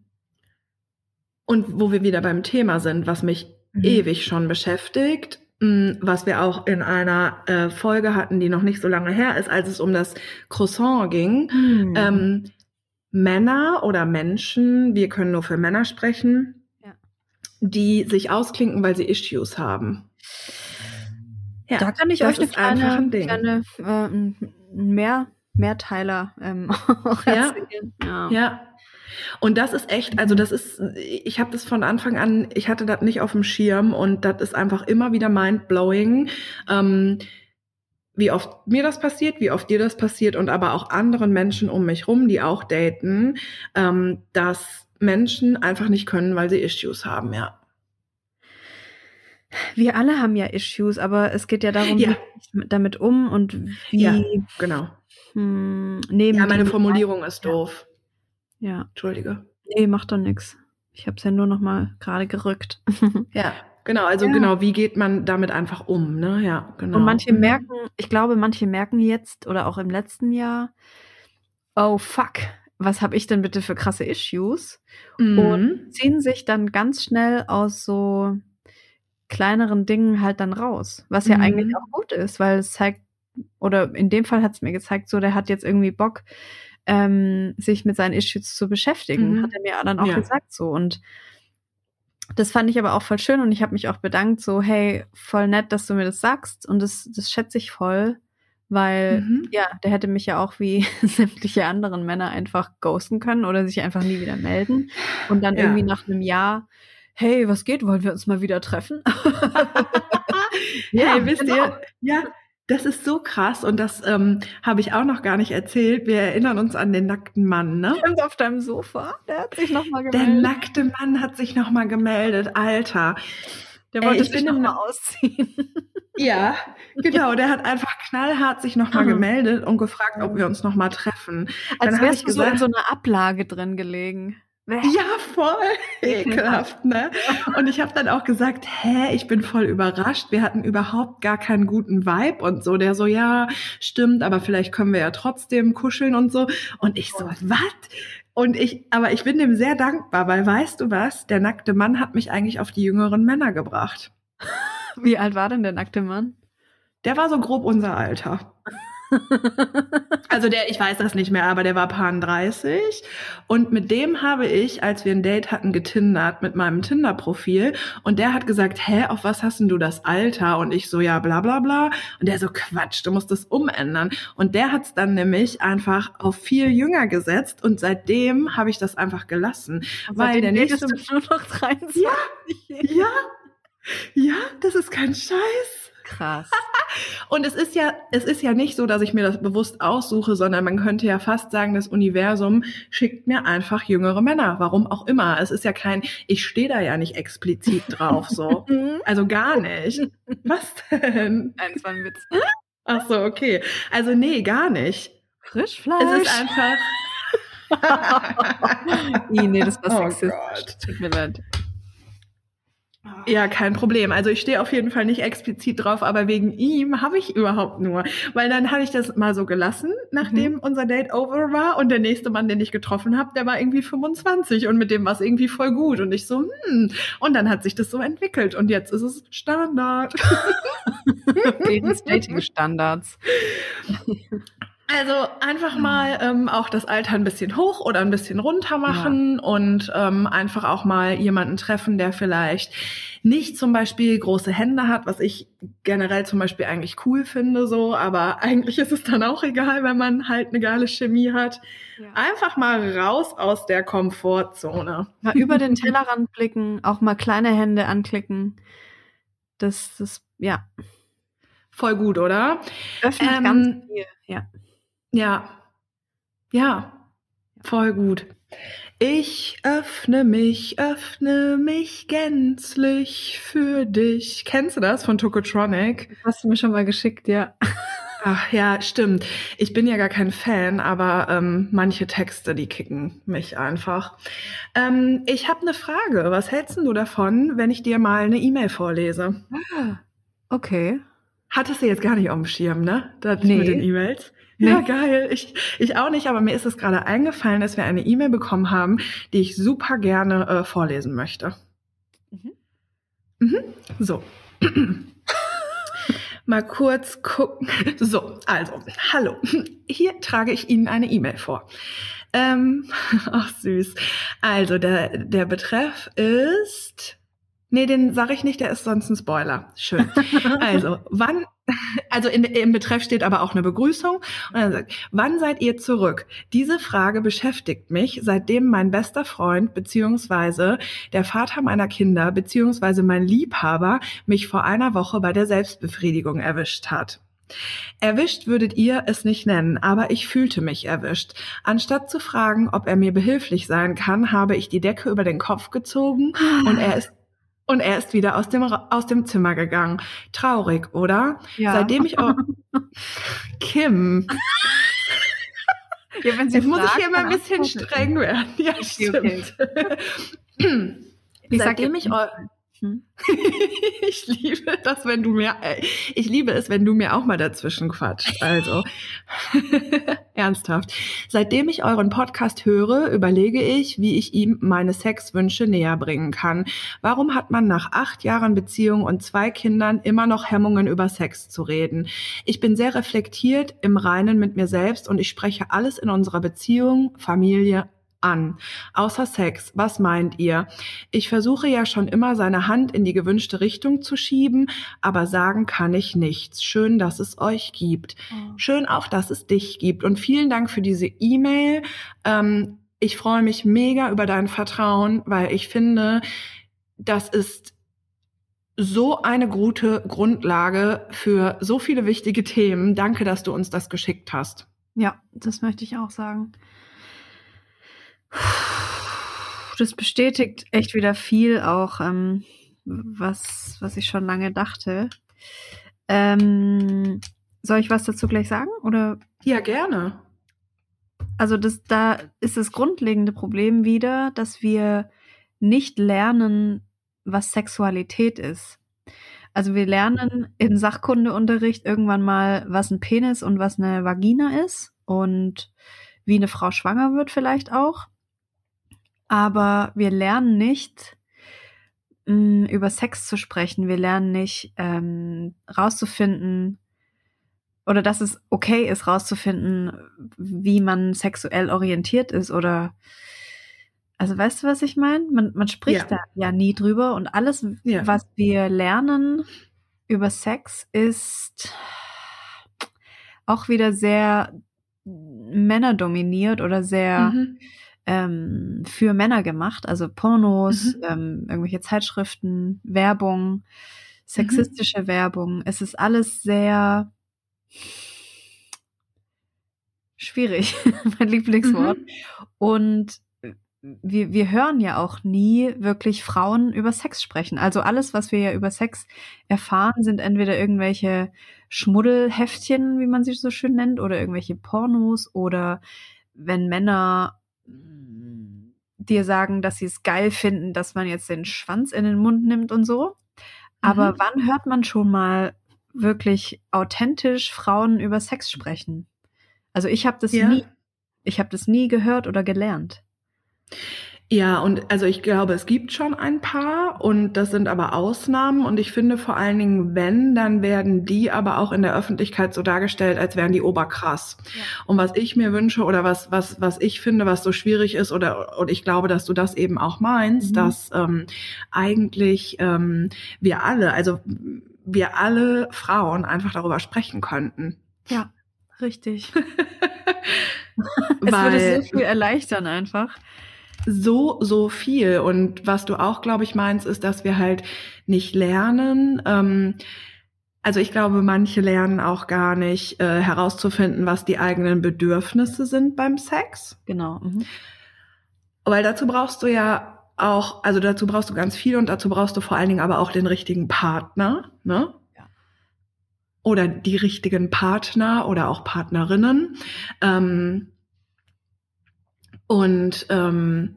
und wo wir wieder beim Thema sind, was mich Mhm. ewig schon beschäftigt, mh, was wir auch in einer äh, Folge hatten, die noch nicht so lange her ist, als es um das Croissant ging. Mhm. Ähm, Männer oder Menschen, wir können nur für Männer sprechen. Die sich ausklinken, weil sie Issues haben. Ja, da kann ich euch eine kleine, ein Ding. kleine äh, mehr, Mehrteiler ähm, auch Ja. Ja. Ja. Und das ist echt, also das ist, ich habe das von Anfang an, ich hatte das nicht auf dem Schirm und das ist einfach immer wieder mindblowing, ähm, wie oft mir das passiert, wie oft dir das passiert und aber auch anderen Menschen um mich rum, die auch daten, ähm, dass Menschen einfach nicht können, weil sie Issues haben, ja. Wir alle haben ja Issues, aber es geht ja darum, Ja. wie ich damit um und wie Ja. Genau. hm, Ja, meine Formulierung ist Ja. doof. Ja, Entschuldige. nee, macht doch nix. Ich habe es ja nur noch mal gerade gerückt. Ja, genau. Also Ja. genau, wie geht man damit einfach um, ne? Ja, genau. Und manche merken, ich glaube, manche merken jetzt oder auch im letzten Jahr, oh fuck, was habe ich denn bitte für krasse Issues? Mhm. und ziehen sich dann ganz schnell aus so kleineren Dingen halt dann raus, was ja Mhm. eigentlich auch gut ist, weil es zeigt, oder in dem Fall hat es mir gezeigt, so der hat jetzt irgendwie Bock, ähm, sich mit seinen Issues zu beschäftigen, Mhm. hat er mir dann auch Ja. gesagt so und das fand ich aber auch voll schön und ich habe mich auch bedankt, so hey, voll nett, dass du mir das sagst und das, das schätze ich voll, weil Mhm. ja, der hätte mich ja auch wie sämtliche anderen Männer einfach ghosten können oder sich einfach nie wieder melden und dann Ja. irgendwie nach einem Jahr, hey, was geht, wollen wir uns mal wieder treffen? Ja, hey, wisst genau. ihr, ja, das ist so krass und das ähm, habe ich auch noch gar nicht erzählt. Wir erinnern uns an den nackten Mann, ne? Stimmt, auf deinem Sofa, der hat sich nochmal Der gemeldet. nackte Mann hat sich nochmal gemeldet, Alter. der Ey, wollte ich sich nochmal ausziehen. Ja, genau. Der hat einfach knallhart sich nochmal Mhm. gemeldet und gefragt, ob wir uns nochmal treffen. Als wärst ich du so in gesagt- so einer Ablage drin gelegen. Ja, voll Ekelhaft. ekelhaft, ne? Und ich habe dann auch gesagt, hä, ich bin voll überrascht. Wir hatten überhaupt gar keinen guten Vibe und so. Der so, ja, stimmt, aber vielleicht können wir ja trotzdem kuscheln und so. Und ich so, was? Und ich, aber ich bin dem sehr dankbar, weil weißt du was? Der nackte Mann hat mich eigentlich auf die jüngeren Männer gebracht. Wie alt war denn der nackte Mann? Der war so grob unser Alter. Also der, ich weiß das nicht mehr, aber der war paar 30. Und mit dem habe ich, als wir ein Date hatten, getindert mit meinem Tinder-Profil. Und der hat gesagt, hä, auf was hast denn du das Alter? Und ich so, ja, bla bla bla. Und der so, Quatsch, du musst das umändern. Und der hat es dann nämlich einfach auf viel jünger gesetzt. Und seitdem habe ich das einfach gelassen. Weil der nächste nächste- nur noch 23. Ja. Ja, ja, das ist kein Scheiß. Krass. Und es ist ja, es ist ja nicht so, dass ich mir das bewusst aussuche, sondern man könnte ja fast sagen, das Universum schickt mir einfach jüngere Männer. Warum auch immer. Es ist ja kein, ich stehe da ja nicht explizit drauf, so. Also gar nicht. Was denn? Nein, das war ein Witz. Ach so, okay. Also nee, gar nicht. Frischfleisch. Es ist einfach. Ih, nee, das war Oh sexistisch. Gott. Tut mir leid. Ja, kein Problem. Also ich stehe auf jeden Fall nicht explizit drauf, aber wegen ihm habe ich überhaupt nur. Weil dann habe ich das mal so gelassen, nachdem unser Date over war. Und der nächste Mann, den ich getroffen habe, der war irgendwie 25 und mit dem war es irgendwie voll gut. Und ich so, hm. Und dann hat sich das so entwickelt und jetzt ist es Standard. Deren Dating-Standards. Also einfach mal ähm, auch das Alter ein bisschen hoch oder ein bisschen runter machen und ähm, einfach auch mal jemanden treffen, der vielleicht nicht zum Beispiel große Hände hat, was ich generell zum Beispiel eigentlich cool finde, so, aber eigentlich ist es dann auch egal, wenn man halt eine geile Chemie hat. Einfach mal raus aus der Komfortzone. Mal über den Tellerrand blicken, auch mal kleine Hände anklicken. Das, das, ja, Voll gut, oder? öffnet Ähm, ganz viel. Ja. Ja. Ja. Voll gut. Ich öffne mich, öffne mich gänzlich für dich. Kennst du das von Tokotronic? Hast du mir schon mal geschickt, ja. Ach ja, stimmt. Ich bin ja gar kein Fan, aber ähm, manche Texte, die kicken mich einfach. Ähm, ich habe eine Frage. Was hältst du davon, wenn ich dir mal eine E-Mail vorlese? Okay. Hattest du jetzt gar nicht auf dem Schirm, ne? Das Nee. mit den E-Mails. Ja, geil. Ich, ich auch nicht, aber mir ist es gerade eingefallen, dass wir eine E-Mail bekommen haben, die ich super gerne äh, vorlesen möchte. Mhm. Mhm. So. Mal kurz gucken. So, also, hallo. Hier trage ich Ihnen eine E-Mail vor. Ähm, ach süß. Also, der, der Betreff ist. Nee, den sage ich nicht, der ist sonst ein Spoiler. Schön. Also, wann, also in, im Betreff steht aber auch eine Begrüßung. Und dann sagt, wann seid ihr zurück? Diese Frage beschäftigt mich, seitdem mein bester Freund beziehungsweise der Vater meiner Kinder beziehungsweise mein Liebhaber mich vor einer Woche bei der Selbstbefriedigung erwischt hat. Erwischt würdet ihr es nicht nennen, aber ich fühlte mich erwischt. Anstatt zu fragen, ob er mir behilflich sein kann, habe ich die Decke über den Kopf gezogen und er ist und er ist wieder aus dem, aus dem Zimmer gegangen. Traurig, oder? Ja. Seitdem ich auch. Kim. Ja, wenn sie Jetzt muss ich fragt, hier mal ein bisschen streng werden. Ja, Okay, okay. stimmt. Ich sag Seitdem ich Hm? ich liebe das, wenn du mir, äh, ich liebe es, wenn du mir auch mal dazwischen quatscht. Also, ernsthaft. Seitdem ich euren Podcast höre, überlege ich, wie ich ihm meine Sexwünsche näher bringen kann. Warum hat man nach acht Jahren Beziehung und zwei Kindern immer noch Hemmungen über Sex zu reden? Ich bin sehr reflektiert im Reinen mit mir selbst und ich spreche alles in unserer Beziehung, Familie an. Außer Sex, was meint ihr? Ich versuche ja schon immer seine Hand in die gewünschte Richtung zu schieben, aber sagen kann ich nichts. Schön, dass es euch gibt. Schön auch, dass es dich gibt. Und vielen Dank für diese E-Mail. Ähm, ich freue mich mega über dein Vertrauen, weil ich finde, das ist so eine gute Grundlage für so viele wichtige Themen. Danke, dass du uns das geschickt hast. Ja, das möchte ich auch sagen. Das bestätigt echt wieder viel auch, ähm, was, was ich schon lange dachte. Ähm, soll ich was dazu gleich sagen? Oder Ja, gerne. also das, da ist das grundlegende Problem wieder, dass wir nicht lernen, was Sexualität ist. Also wir lernen im Sachkundeunterricht irgendwann mal, was ein Penis und was eine Vagina ist und wie eine Frau schwanger wird vielleicht auch. Aber wir lernen nicht mh, über Sex zu sprechen. Wir lernen nicht ähm, rauszufinden oder dass es okay ist, rauszufinden, wie man sexuell orientiert ist oder also weißt du, was ich meine? Man, man spricht Ja. da ja nie drüber und alles, Ja. was wir lernen über Sex, ist auch wieder sehr männerdominiert oder sehr Mhm. Ähm, für Männer gemacht. Also Pornos, Mhm. ähm, irgendwelche Zeitschriften, Werbung, Mhm. sexistische Werbung. Es ist alles sehr schwierig, mein Lieblingswort. Mhm. Und wir, wir hören ja auch nie wirklich Frauen über Sex sprechen. Also alles, was wir ja über Sex erfahren, sind entweder irgendwelche Schmuddelheftchen, wie man sie so schön nennt, oder irgendwelche Pornos oder wenn Männer dir sagen, dass sie es geil finden, dass man jetzt den Schwanz in den Mund nimmt und so. Aber Mhm. wann hört man schon mal wirklich authentisch Frauen über Sex sprechen? Also ich habe das Ja. nie, ich habe das nie gehört oder gelernt. Ja, und also ich glaube, es gibt schon ein paar und das sind aber Ausnahmen und ich finde vor allen Dingen, wenn, dann werden die aber auch in der Öffentlichkeit so dargestellt, als wären die oberkrass. Ja. Und was ich mir wünsche oder was, was, was ich finde, was so schwierig ist oder, und ich glaube, dass du das eben auch meinst, Mhm. dass ähm, eigentlich ähm, wir alle, also wir alle Frauen einfach darüber sprechen könnten. Ja, richtig. es würde so viel erleichtern einfach. So, so viel. Und was du auch, glaube ich, meinst, ist, dass wir halt nicht lernen. Ähm, also ich glaube, manche lernen auch gar nicht äh, herauszufinden, was die eigenen Bedürfnisse sind beim Sex. Genau. Mhm. Weil dazu brauchst du ja auch, also dazu brauchst du ganz viel und dazu brauchst du vor allen Dingen aber auch den richtigen Partner, ne? Ja. Oder die richtigen Partner oder auch Partnerinnen. Ähm, und ähm,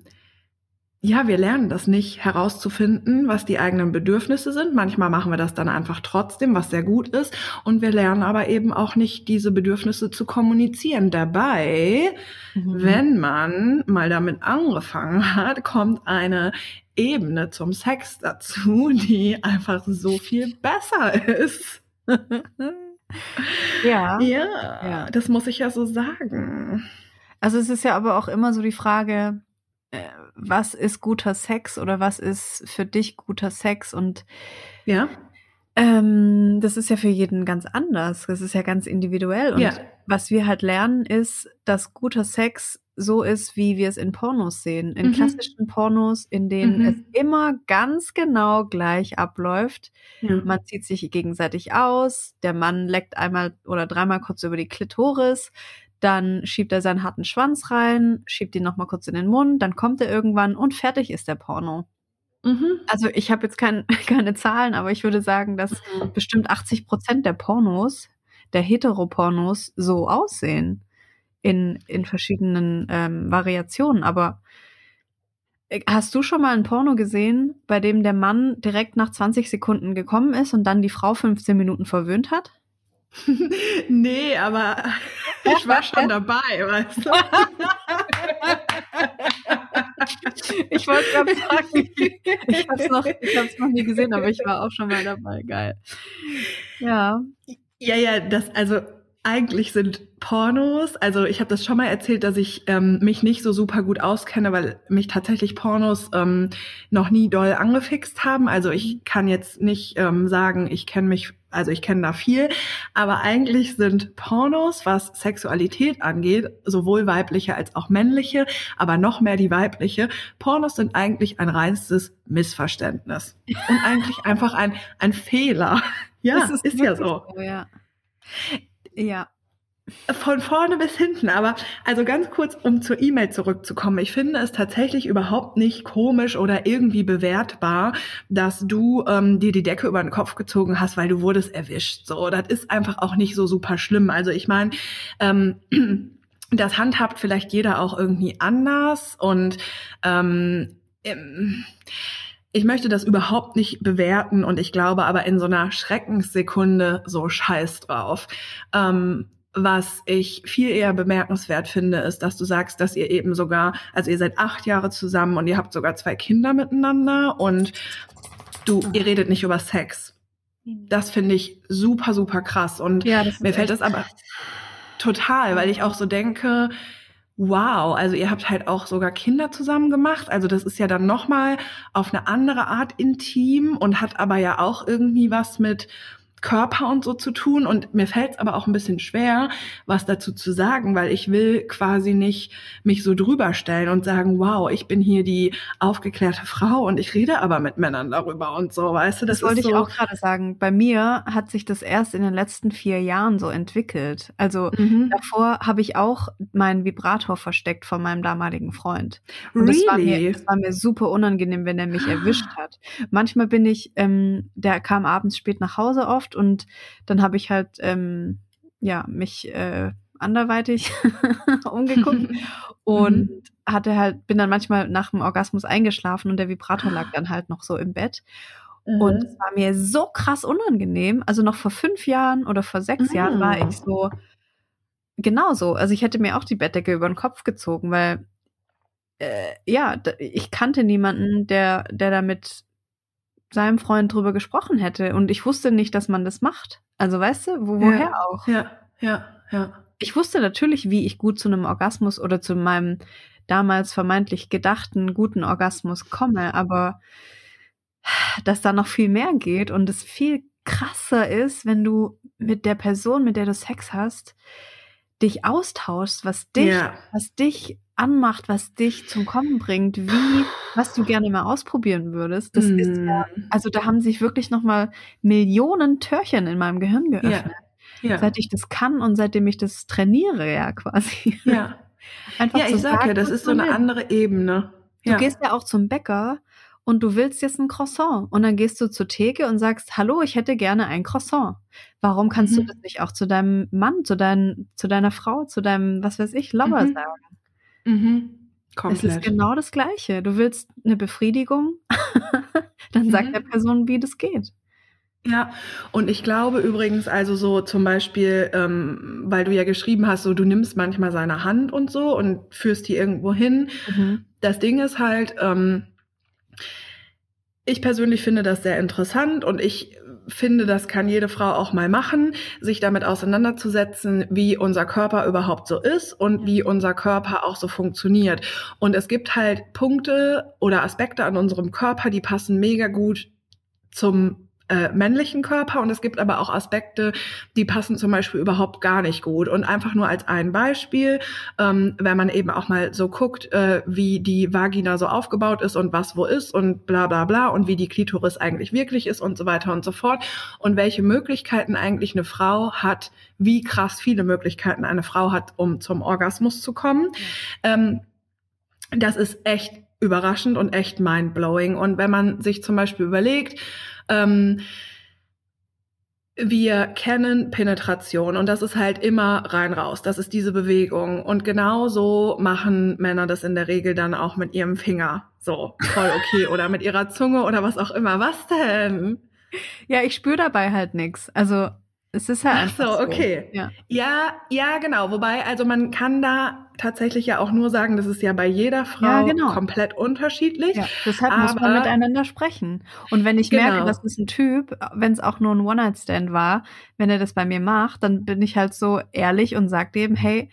ja, wir lernen das nicht herauszufinden, was die eigenen Bedürfnisse sind. Manchmal machen wir das dann einfach trotzdem, was sehr gut ist. Und wir lernen aber eben auch nicht, diese Bedürfnisse zu kommunizieren. Dabei, Mhm. wenn man mal damit angefangen hat, kommt eine Ebene zum Sex dazu, die einfach so viel besser ist. ja. Ja, Ja. das muss ich ja so sagen. Also es ist ja aber auch immer so die Frage, äh, was ist guter Sex oder was ist für dich guter Sex? Und Ja, ähm, das ist ja für jeden ganz anders. Das ist ja ganz individuell. Und Ja. was wir halt lernen, ist, dass guter Sex so ist, wie wir es in Pornos sehen. In Mhm. klassischen Pornos, in denen Mhm. es immer ganz genau gleich abläuft. Ja. Man zieht sich gegenseitig aus, der Mann leckt einmal oder dreimal kurz über die Klitoris, dann schiebt er seinen harten Schwanz rein, schiebt ihn nochmal kurz in den Mund, dann kommt er irgendwann und fertig ist der Porno. Mhm. Also ich habe jetzt kein, keine Zahlen, aber ich würde sagen, dass Mhm. bestimmt 80 Prozent der Pornos, der Heteropornos, so aussehen. In, in verschiedenen ähm, Variationen. Aber äh, hast du schon mal ein Porno gesehen, bei dem der Mann direkt nach 20 Sekunden gekommen ist und dann die Frau 15 Minuten verwöhnt hat? Nee, aber ich war schon dabei, weißt du? Ich wollte gerade sagen, ich habe es noch, ich noch nie gesehen, aber ich war auch schon mal dabei. Geil. Ja. Ja, ja, das, also eigentlich sind Pornos, also ich habe das schon mal erzählt, dass ich ähm, mich nicht so super gut auskenne, weil mich tatsächlich Pornos ähm, noch nie doll angefixt haben. Also ich kann jetzt nicht ähm, sagen, ich kenne mich, also ich kenne da viel, aber eigentlich sind Pornos, was Sexualität angeht, sowohl weibliche als auch männliche, aber noch mehr die weibliche, Pornos sind eigentlich ein reinstes Missverständnis und eigentlich einfach ein, ein Fehler. Ja, Das ist, ja wirklich so. Ja. Ja. Von vorne bis hinten, aber also ganz kurz, um zur E-Mail zurückzukommen. Ich finde es tatsächlich überhaupt nicht komisch oder irgendwie bewertbar, dass du ähm, dir die Decke über den Kopf gezogen hast, weil du wurdest erwischt. So, das ist einfach auch nicht so super schlimm. Also ich meine, ähm, das handhabt vielleicht jeder auch irgendwie anders und ähm, ähm, ich möchte das überhaupt nicht bewerten und ich glaube aber in so einer Schreckenssekunde so scheiß drauf. Ähm, was ich viel eher bemerkenswert finde, ist, dass du sagst, dass ihr eben sogar, also ihr seid acht Jahre zusammen und ihr habt sogar zwei Kinder miteinander und du, ihr redet nicht über Sex. Das finde ich super, super krass und ja, mir fällt das aber total, weil ich auch so denke, wow, also ihr habt halt auch sogar Kinder zusammen gemacht. Also das ist ja dann nochmal auf eine andere Art intim und hat aber ja auch irgendwie was mit Körper und so zu tun. Und mir fällt es aber auch ein bisschen schwer, was dazu zu sagen, weil ich will quasi nicht mich so drüber stellen und sagen, wow, ich bin hier die aufgeklärte Frau und ich rede aber mit Männern darüber und so, weißt du? Das, Das, wollte ist ich so, auch gerade sagen. Bei mir hat sich das erst in den letzten vier Jahren so entwickelt. Also Mhm. davor habe ich auch meinen Vibrator versteckt von meinem damaligen Freund. Und das, war mir, Really? das war mir super unangenehm, wenn er mich erwischt hat. Manchmal bin ich, ähm, der kam abends spät nach Hause oft und dann habe ich halt ähm, ja mich äh, anderweitig umgeguckt und hatte halt bin dann manchmal nach dem Orgasmus eingeschlafen und der Vibrator lag dann halt noch so im Bett und Mhm. es war mir so krass unangenehm. Also noch vor fünf Jahren oder vor sechs Jahren war Mhm. ich so genauso. Also ich hätte mir auch die Bettdecke über den Kopf gezogen, weil äh, ja, ich kannte niemanden, der, der da mit seinem Freund drüber gesprochen hätte. Und ich wusste nicht, dass man das macht. Also weißt du, wo, woher Ja. auch? Ja, ja, ja. Ich wusste natürlich, wie ich gut zu einem Orgasmus oder zu meinem damals vermeintlich gedachten guten Orgasmus komme, aber dass da noch viel mehr geht und es viel krasser ist, wenn du mit der Person, mit der du Sex hast, dich austauschst, was dich, Ja. was dich anmacht, was dich zum Kommen bringt, wie, was du gerne mal ausprobieren würdest. Das ist ja, Mm. also da haben sich wirklich noch mal Millionen Türchen in meinem Gehirn ja. geöffnet, Ja. seit ich das kann und seitdem ich das trainiere, ja quasi. ja. Einfach ja, zu ich sag ja, sagen, das was ist so eine will. andere Ebene. Du Ja. gehst ja auch zum Bäcker und du willst jetzt ein Croissant und dann gehst du zur Theke und sagst, hallo, ich hätte gerne ein Croissant. Warum kannst du Mhm. das nicht auch zu deinem Mann, zu, dein, zu deiner Frau, zu deinem, was weiß ich, Lover Mhm. sagen? Mhm. Es Komplett. ist genau das Gleiche. Du willst eine Befriedigung, dann sag Mhm. der Person, wie das geht. Ja, und ich glaube übrigens, also so zum Beispiel, ähm, weil du ja geschrieben hast, so du nimmst manchmal seine Hand und so und führst die irgendwo hin. Das Ding ist halt, ähm, ich persönlich finde das sehr interessant und ich finde, das kann jede Frau auch mal machen, sich damit auseinanderzusetzen, wie unser Körper überhaupt so ist und wie unser Körper auch so funktioniert. Und es gibt halt Punkte oder Aspekte an unserem Körper, die passen mega gut zum äh, männlichen Körper und es gibt aber auch Aspekte, die passen zum Beispiel überhaupt gar nicht gut. Und einfach nur als ein Beispiel, ähm, wenn man eben auch mal so guckt, äh, wie die Vagina so aufgebaut ist und was wo ist und bla bla bla und wie die Klitoris eigentlich wirklich ist und so weiter und so fort und welche Möglichkeiten eigentlich eine Frau hat, wie krass viele Möglichkeiten eine Frau hat, um zum Orgasmus zu kommen. Ja. Ähm, das ist echt überraschend und echt mindblowing. Und wenn man sich zum Beispiel überlegt, ähm, wir kennen Penetration und das ist halt immer rein raus. Das ist diese Bewegung. Und genau so machen Männer das in der Regel dann auch mit ihrem Finger. So, voll okay. oder mit ihrer Zunge oder was auch immer. Was denn? Ja, ich spüre dabei halt nichts. Also es ist halt Ach so, so. okay. Ja. ja, ja, genau. Wobei, also man kann da tatsächlich ja auch nur sagen, das ist ja bei jeder Frau ja, genau. komplett unterschiedlich. Ja, deshalb aber, muss man miteinander sprechen. Und wenn ich genau. merke, das ist ein Typ, wenn es auch nur ein One-Night-Stand war, wenn er das bei mir macht, dann bin ich halt so ehrlich und sage dem, hey,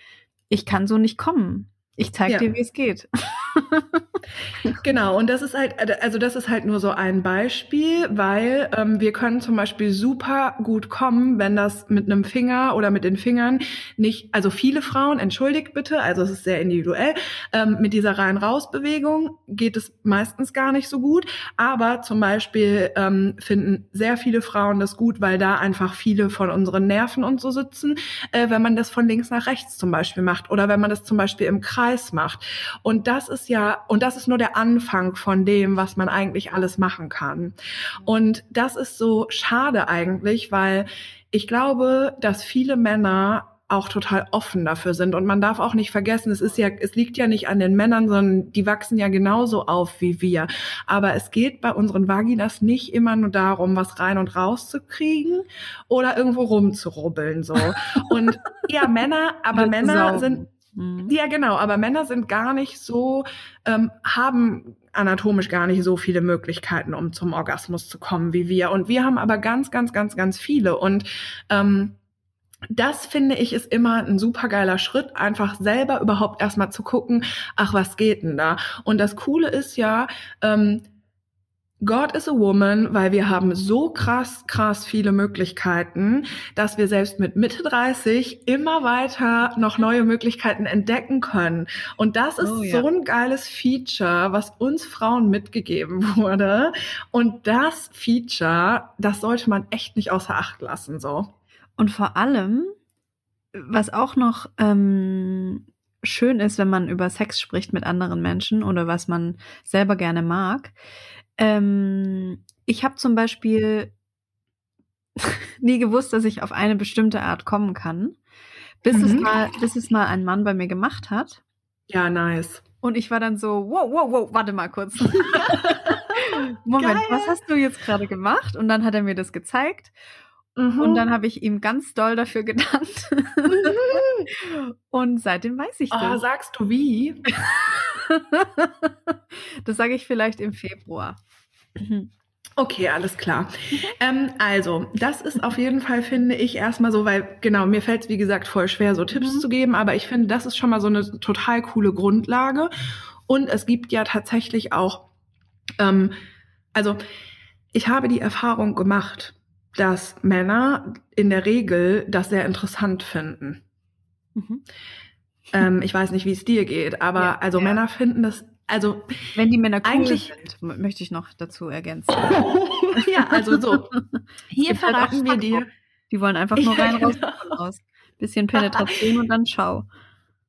ich kann so nicht kommen. Ich zeige ja. dir, wie es geht. genau, und das ist halt, also das ist halt nur so ein Beispiel, weil ähm, wir können zum Beispiel super gut kommen, wenn das mit einem Finger oder mit den Fingern nicht, also viele Frauen, entschuldigt bitte, also es ist sehr individuell, ähm, mit dieser rein-raus-Bewegung geht es meistens gar nicht so gut, aber zum Beispiel ähm, finden sehr viele Frauen das gut, weil da einfach viele von unseren Nerven und so sitzen, äh, wenn man das von links nach rechts zum Beispiel macht oder wenn man das zum Beispiel im Kreis macht. Und das ist ja, und das ist nur der Anfang von dem, was man eigentlich alles machen kann. Und das ist so schade eigentlich, weil ich glaube, dass viele Männer auch total offen dafür sind. Und man darf auch nicht vergessen, es ist ja, es liegt ja nicht an den Männern, sondern die wachsen ja genauso auf wie wir. Aber es geht bei unseren Vaginas nicht immer nur darum, was rein und raus zu kriegen oder irgendwo rumzurubbeln, so. Und ja, Männer, aber Männer sind, Mhm. Ja, genau, aber Männer sind gar nicht so, ähm, haben anatomisch gar nicht so viele Möglichkeiten, um zum Orgasmus zu kommen wie wir. Und wir haben aber ganz, ganz, ganz, ganz viele. Und ähm, das finde ich ist immer ein super geiler Schritt, einfach selber überhaupt erstmal zu gucken, ach, was geht denn da? Und das Coole ist ja, ähm, God is a Woman, weil wir haben so krass, krass viele Möglichkeiten, dass wir selbst mit Mitte 30 immer weiter noch neue Möglichkeiten entdecken können. Und das ist oh, ja. so ein geiles Feature, was uns Frauen mitgegeben wurde. Und das Feature, das sollte man echt nicht außer Acht lassen, so. Und vor allem, was auch noch ähm, schön ist, wenn man über Sex spricht mit anderen Menschen oder was man selber gerne mag, ähm, ich habe zum Beispiel nie gewusst, dass ich auf eine bestimmte Art kommen kann, bis, mhm. es mal, bis es mal ein Mann bei mir gemacht hat. Ja, nice. Und ich war dann so, wow, wow, wow, warte mal kurz. Moment, Geil. was hast du jetzt gerade gemacht? Und dann hat er mir das gezeigt. Mhm. Und dann habe ich ihm ganz doll dafür gedankt. Mhm. Und seitdem weiß ich oh, das. sagst du wie? das sage ich vielleicht im Februar. Mhm. Okay, alles klar. Ähm, also, das ist auf jeden Fall, finde ich, erstmal so, weil, genau, mir fällt es, wie gesagt, voll schwer, so Tipps mhm. zu geben, aber ich finde, das ist schon mal so eine total coole Grundlage. Und es gibt ja tatsächlich auch, ähm, also, ich habe die Erfahrung gemacht, dass Männer in der Regel das sehr interessant finden. Mhm. Ähm, ich weiß nicht, wie es dir geht, aber ja, also ja. Männer finden das also wenn die Männer cool eigentlich sind, möchte ich noch dazu ergänzen. ja, also so. Hier verraten wir dir. Die wollen einfach nur rein, raus, genau. raus. Bisschen Penetration und dann schau.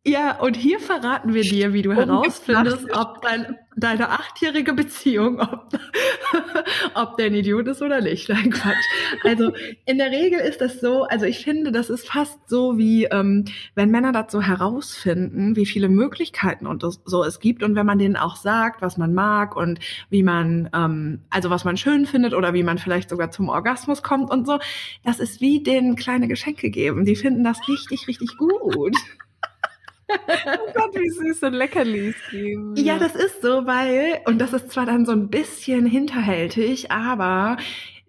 Ja, und hier verraten wir dir, wie du herausfindest, ob dein, deine achtjährige Beziehung, ob, ob der ein Idiot ist oder nicht. Nein, Quatsch. Also in der Regel ist das so, also ich finde, das ist fast so wie, ähm, wenn Männer das so herausfinden, wie viele Möglichkeiten und so es gibt und wenn man denen auch sagt, was man mag und wie man, ähm, also was man schön findet oder wie man vielleicht sogar zum Orgasmus kommt und so, das ist wie denen kleine Geschenke geben. Die finden das richtig, richtig gut oh Gott, wie süß und Leckerlis geben. Ja, das ist so, weil, und das ist zwar dann so ein bisschen hinterhältig, aber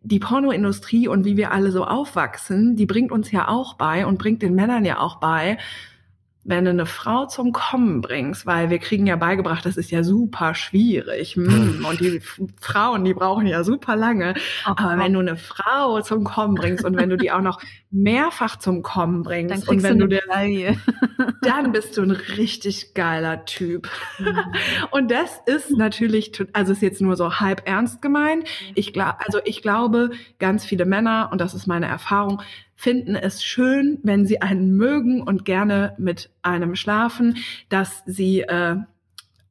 die Pornoindustrie und wie wir alle so aufwachsen, die bringt uns ja auch bei und bringt den Männern ja auch bei, wenn du eine Frau zum Kommen bringst, weil wir kriegen ja beigebracht, das ist ja super schwierig. Hm, und die Frauen, die brauchen ja super lange. Aber wenn du eine Frau zum Kommen bringst und wenn du die auch noch mehrfach zum Kommen bringst und wenn du dir, dann bist du ein richtig geiler Typ. Mhm. Und das ist natürlich, also ist jetzt nur so halb ernst gemeint. Ich glaube, also ich glaube, ganz viele Männer, und das ist meine Erfahrung, finden es schön, wenn sie einen mögen und gerne mit einem schlafen, dass sie äh,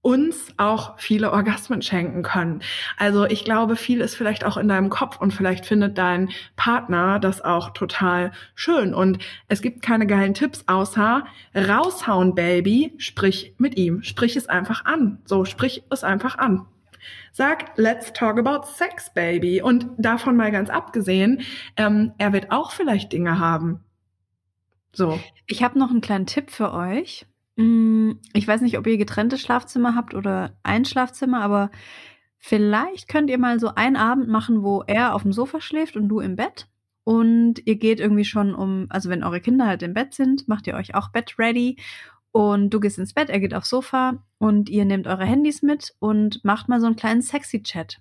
uns auch viele Orgasmen schenken können. Also ich glaube, viel ist vielleicht auch in deinem Kopf und vielleicht findet dein Partner das auch total schön. Und es gibt keine geilen Tipps außer raushauen, Baby, sprich mit ihm, sprich es einfach an. So, sprich es einfach an. Sag, let's talk about sex, baby. Und davon mal ganz abgesehen, ähm, er wird auch vielleicht Dinge haben. So. Ich habe noch einen kleinen Tipp für euch. Mm, ich weiß nicht, ob ihr getrennte Schlafzimmer habt oder ein Schlafzimmer, aber vielleicht könnt ihr mal so einen Abend machen, wo er auf dem Sofa schläft und du im Bett. Und ihr geht irgendwie schon um, also wenn eure Kinder halt im Bett sind, macht ihr euch auch Bett ready und du gehst ins Bett, er geht aufs Sofa und ihr nehmt eure Handys mit und macht mal so einen kleinen sexy Chat.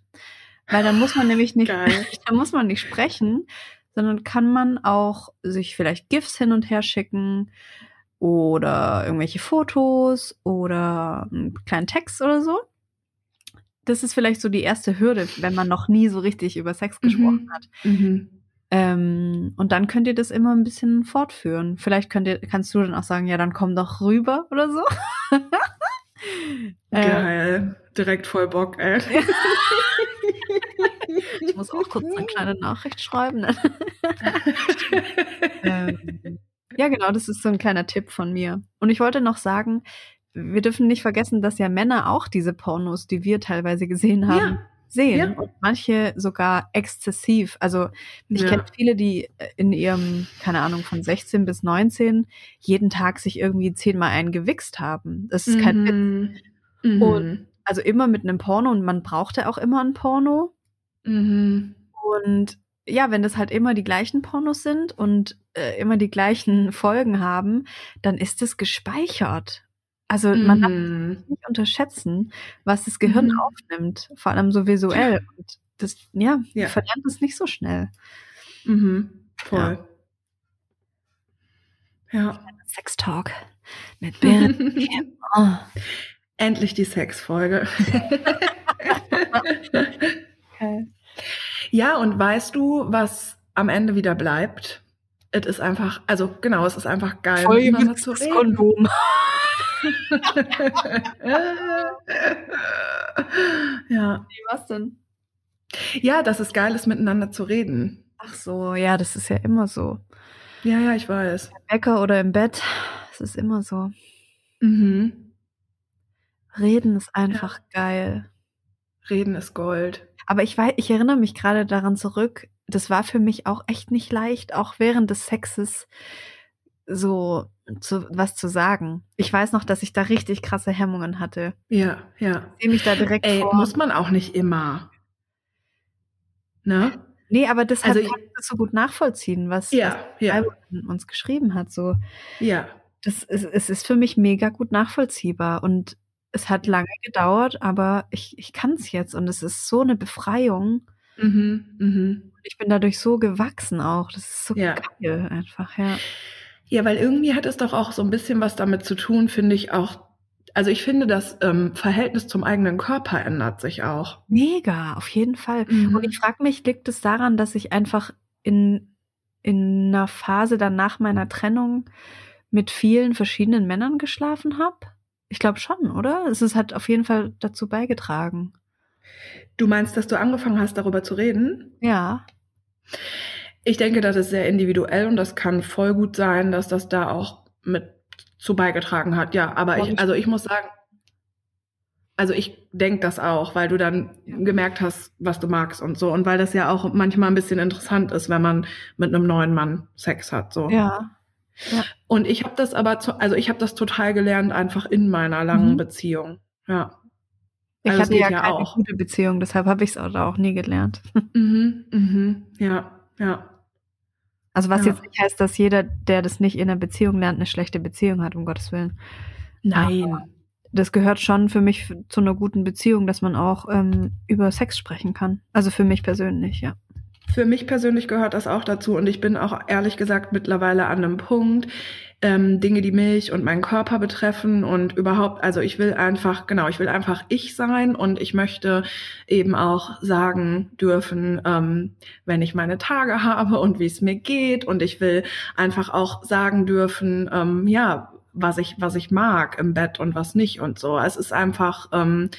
Weil dann muss man nämlich nicht, dann muss man nicht sprechen, sondern kann man auch sich vielleicht GIFs hin und her schicken oder irgendwelche Fotos oder einen kleinen Text oder so. Das ist vielleicht so die erste Hürde, wenn man noch nie so richtig über Sex gesprochen mhm. hat. Mhm. Ähm, und dann könnt ihr das immer ein bisschen fortführen. Vielleicht könnt ihr, kannst du dann auch sagen, ja, dann komm doch rüber oder so. Geil. Äh, Direkt voll Bock, ey. ich muss auch kurz eine kleine Nachricht schreiben. Ne? ähm, ja, genau, das ist so ein kleiner Tipp von mir. Und ich wollte noch sagen, wir dürfen nicht vergessen, dass ja Männer auch diese Pornos, die wir teilweise gesehen haben, ja sehen ja. und manche sogar exzessiv. Also ich ja. kenne viele, die äh, in ihrem, keine Ahnung, von 16 bis 19 jeden Tag sich irgendwie zehnmal eingewichst haben. Das ist kein mhm. Witz. Mhm. Und also immer mit einem Porno und man brauchte auch immer ein Porno. Mhm. Und ja, wenn das halt immer die gleichen Pornos sind und äh, immer die gleichen Folgen haben, dann ist es gespeichert. Also mhm. man darf nicht unterschätzen, was das Gehirn mhm. aufnimmt, vor allem so visuell. Und das, ja, ja. verlernt es nicht so schnell. Mhm. Voll. Ja. ja. Sex Talk mit oh. Endlich die Sexfolge. okay. Ja, und weißt du, was am Ende wieder bleibt? Es ist einfach, also genau, es ist einfach geil. Voll zu reden. Kondom. ja. Was denn? Ja, dass es geil ist, miteinander zu reden. Ach so, ja, das ist ja immer so. Ja, ja, ich weiß. Im Bäcker oder im Bett, es ist immer so. Mhm. Reden ist einfach ja. geil. Reden ist Gold. Aber ich weiß, ich erinnere mich gerade daran zurück, das war für mich auch echt nicht leicht, auch während des Sexes so zu, was zu sagen. Ich weiß noch, dass ich da richtig krasse Hemmungen hatte. Ja, ja. Ich sehe mich da direkt Ey, vor. muss man auch nicht immer. Ne? Nee, aber das also, kann ich das so gut nachvollziehen, was, ja, was ja. uns geschrieben hat. So. Ja. Das ist, es ist für mich mega gut nachvollziehbar und es hat lange gedauert, aber ich, ich kann es jetzt und es ist so eine Befreiung. Mhm, mhm. Ich bin dadurch so gewachsen auch. Das ist so ja. geil einfach, ja. Ja, weil irgendwie hat es doch auch so ein bisschen was damit zu tun, finde ich auch. Also ich finde, das ähm, Verhältnis zum eigenen Körper ändert sich auch. Mega, auf jeden Fall. Mhm. Und ich frage mich, liegt es daran, dass ich einfach in, in einer Phase dann nach meiner Trennung mit vielen verschiedenen Männern geschlafen habe? Ich glaube schon, oder? Es hat auf jeden Fall dazu beigetragen. Du meinst, dass du angefangen hast, darüber zu reden? Ja. Ich denke, das ist sehr individuell und das kann voll gut sein, dass das da auch mit zu beigetragen hat. Ja, aber ich, also ich muss sagen, also ich denke das auch, weil du dann gemerkt hast, was du magst und so. Und weil das ja auch manchmal ein bisschen interessant ist, wenn man mit einem neuen Mann Sex hat. So. Ja. ja. Und ich habe das aber, zu, also ich habe das total gelernt, einfach in meiner langen mhm. Beziehung. Ja. Ich also hatte ja, ja keine auch. gute Beziehung, deshalb habe ich es auch, auch nie gelernt. Mhm, mhm, ja, ja. Also was Ja. jetzt nicht heißt, dass jeder, der das nicht in einer Beziehung lernt, eine schlechte Beziehung hat, um Gottes Willen. Nein. Das gehört schon für mich zu einer guten Beziehung, dass man auch ähm, über Sex sprechen kann. Also für mich persönlich, ja. Für mich persönlich gehört das auch dazu und ich bin auch ehrlich gesagt mittlerweile an einem Punkt, ähm, Dinge, die mich und meinen Körper betreffen und überhaupt, also ich will einfach, genau, ich will einfach ich sein und ich möchte eben auch sagen dürfen, ähm, wenn ich meine Tage habe und wie es mir geht und ich will einfach auch sagen dürfen, ähm, ja, was ich, was ich mag im Bett und was nicht und so. Es ist einfach, ähm,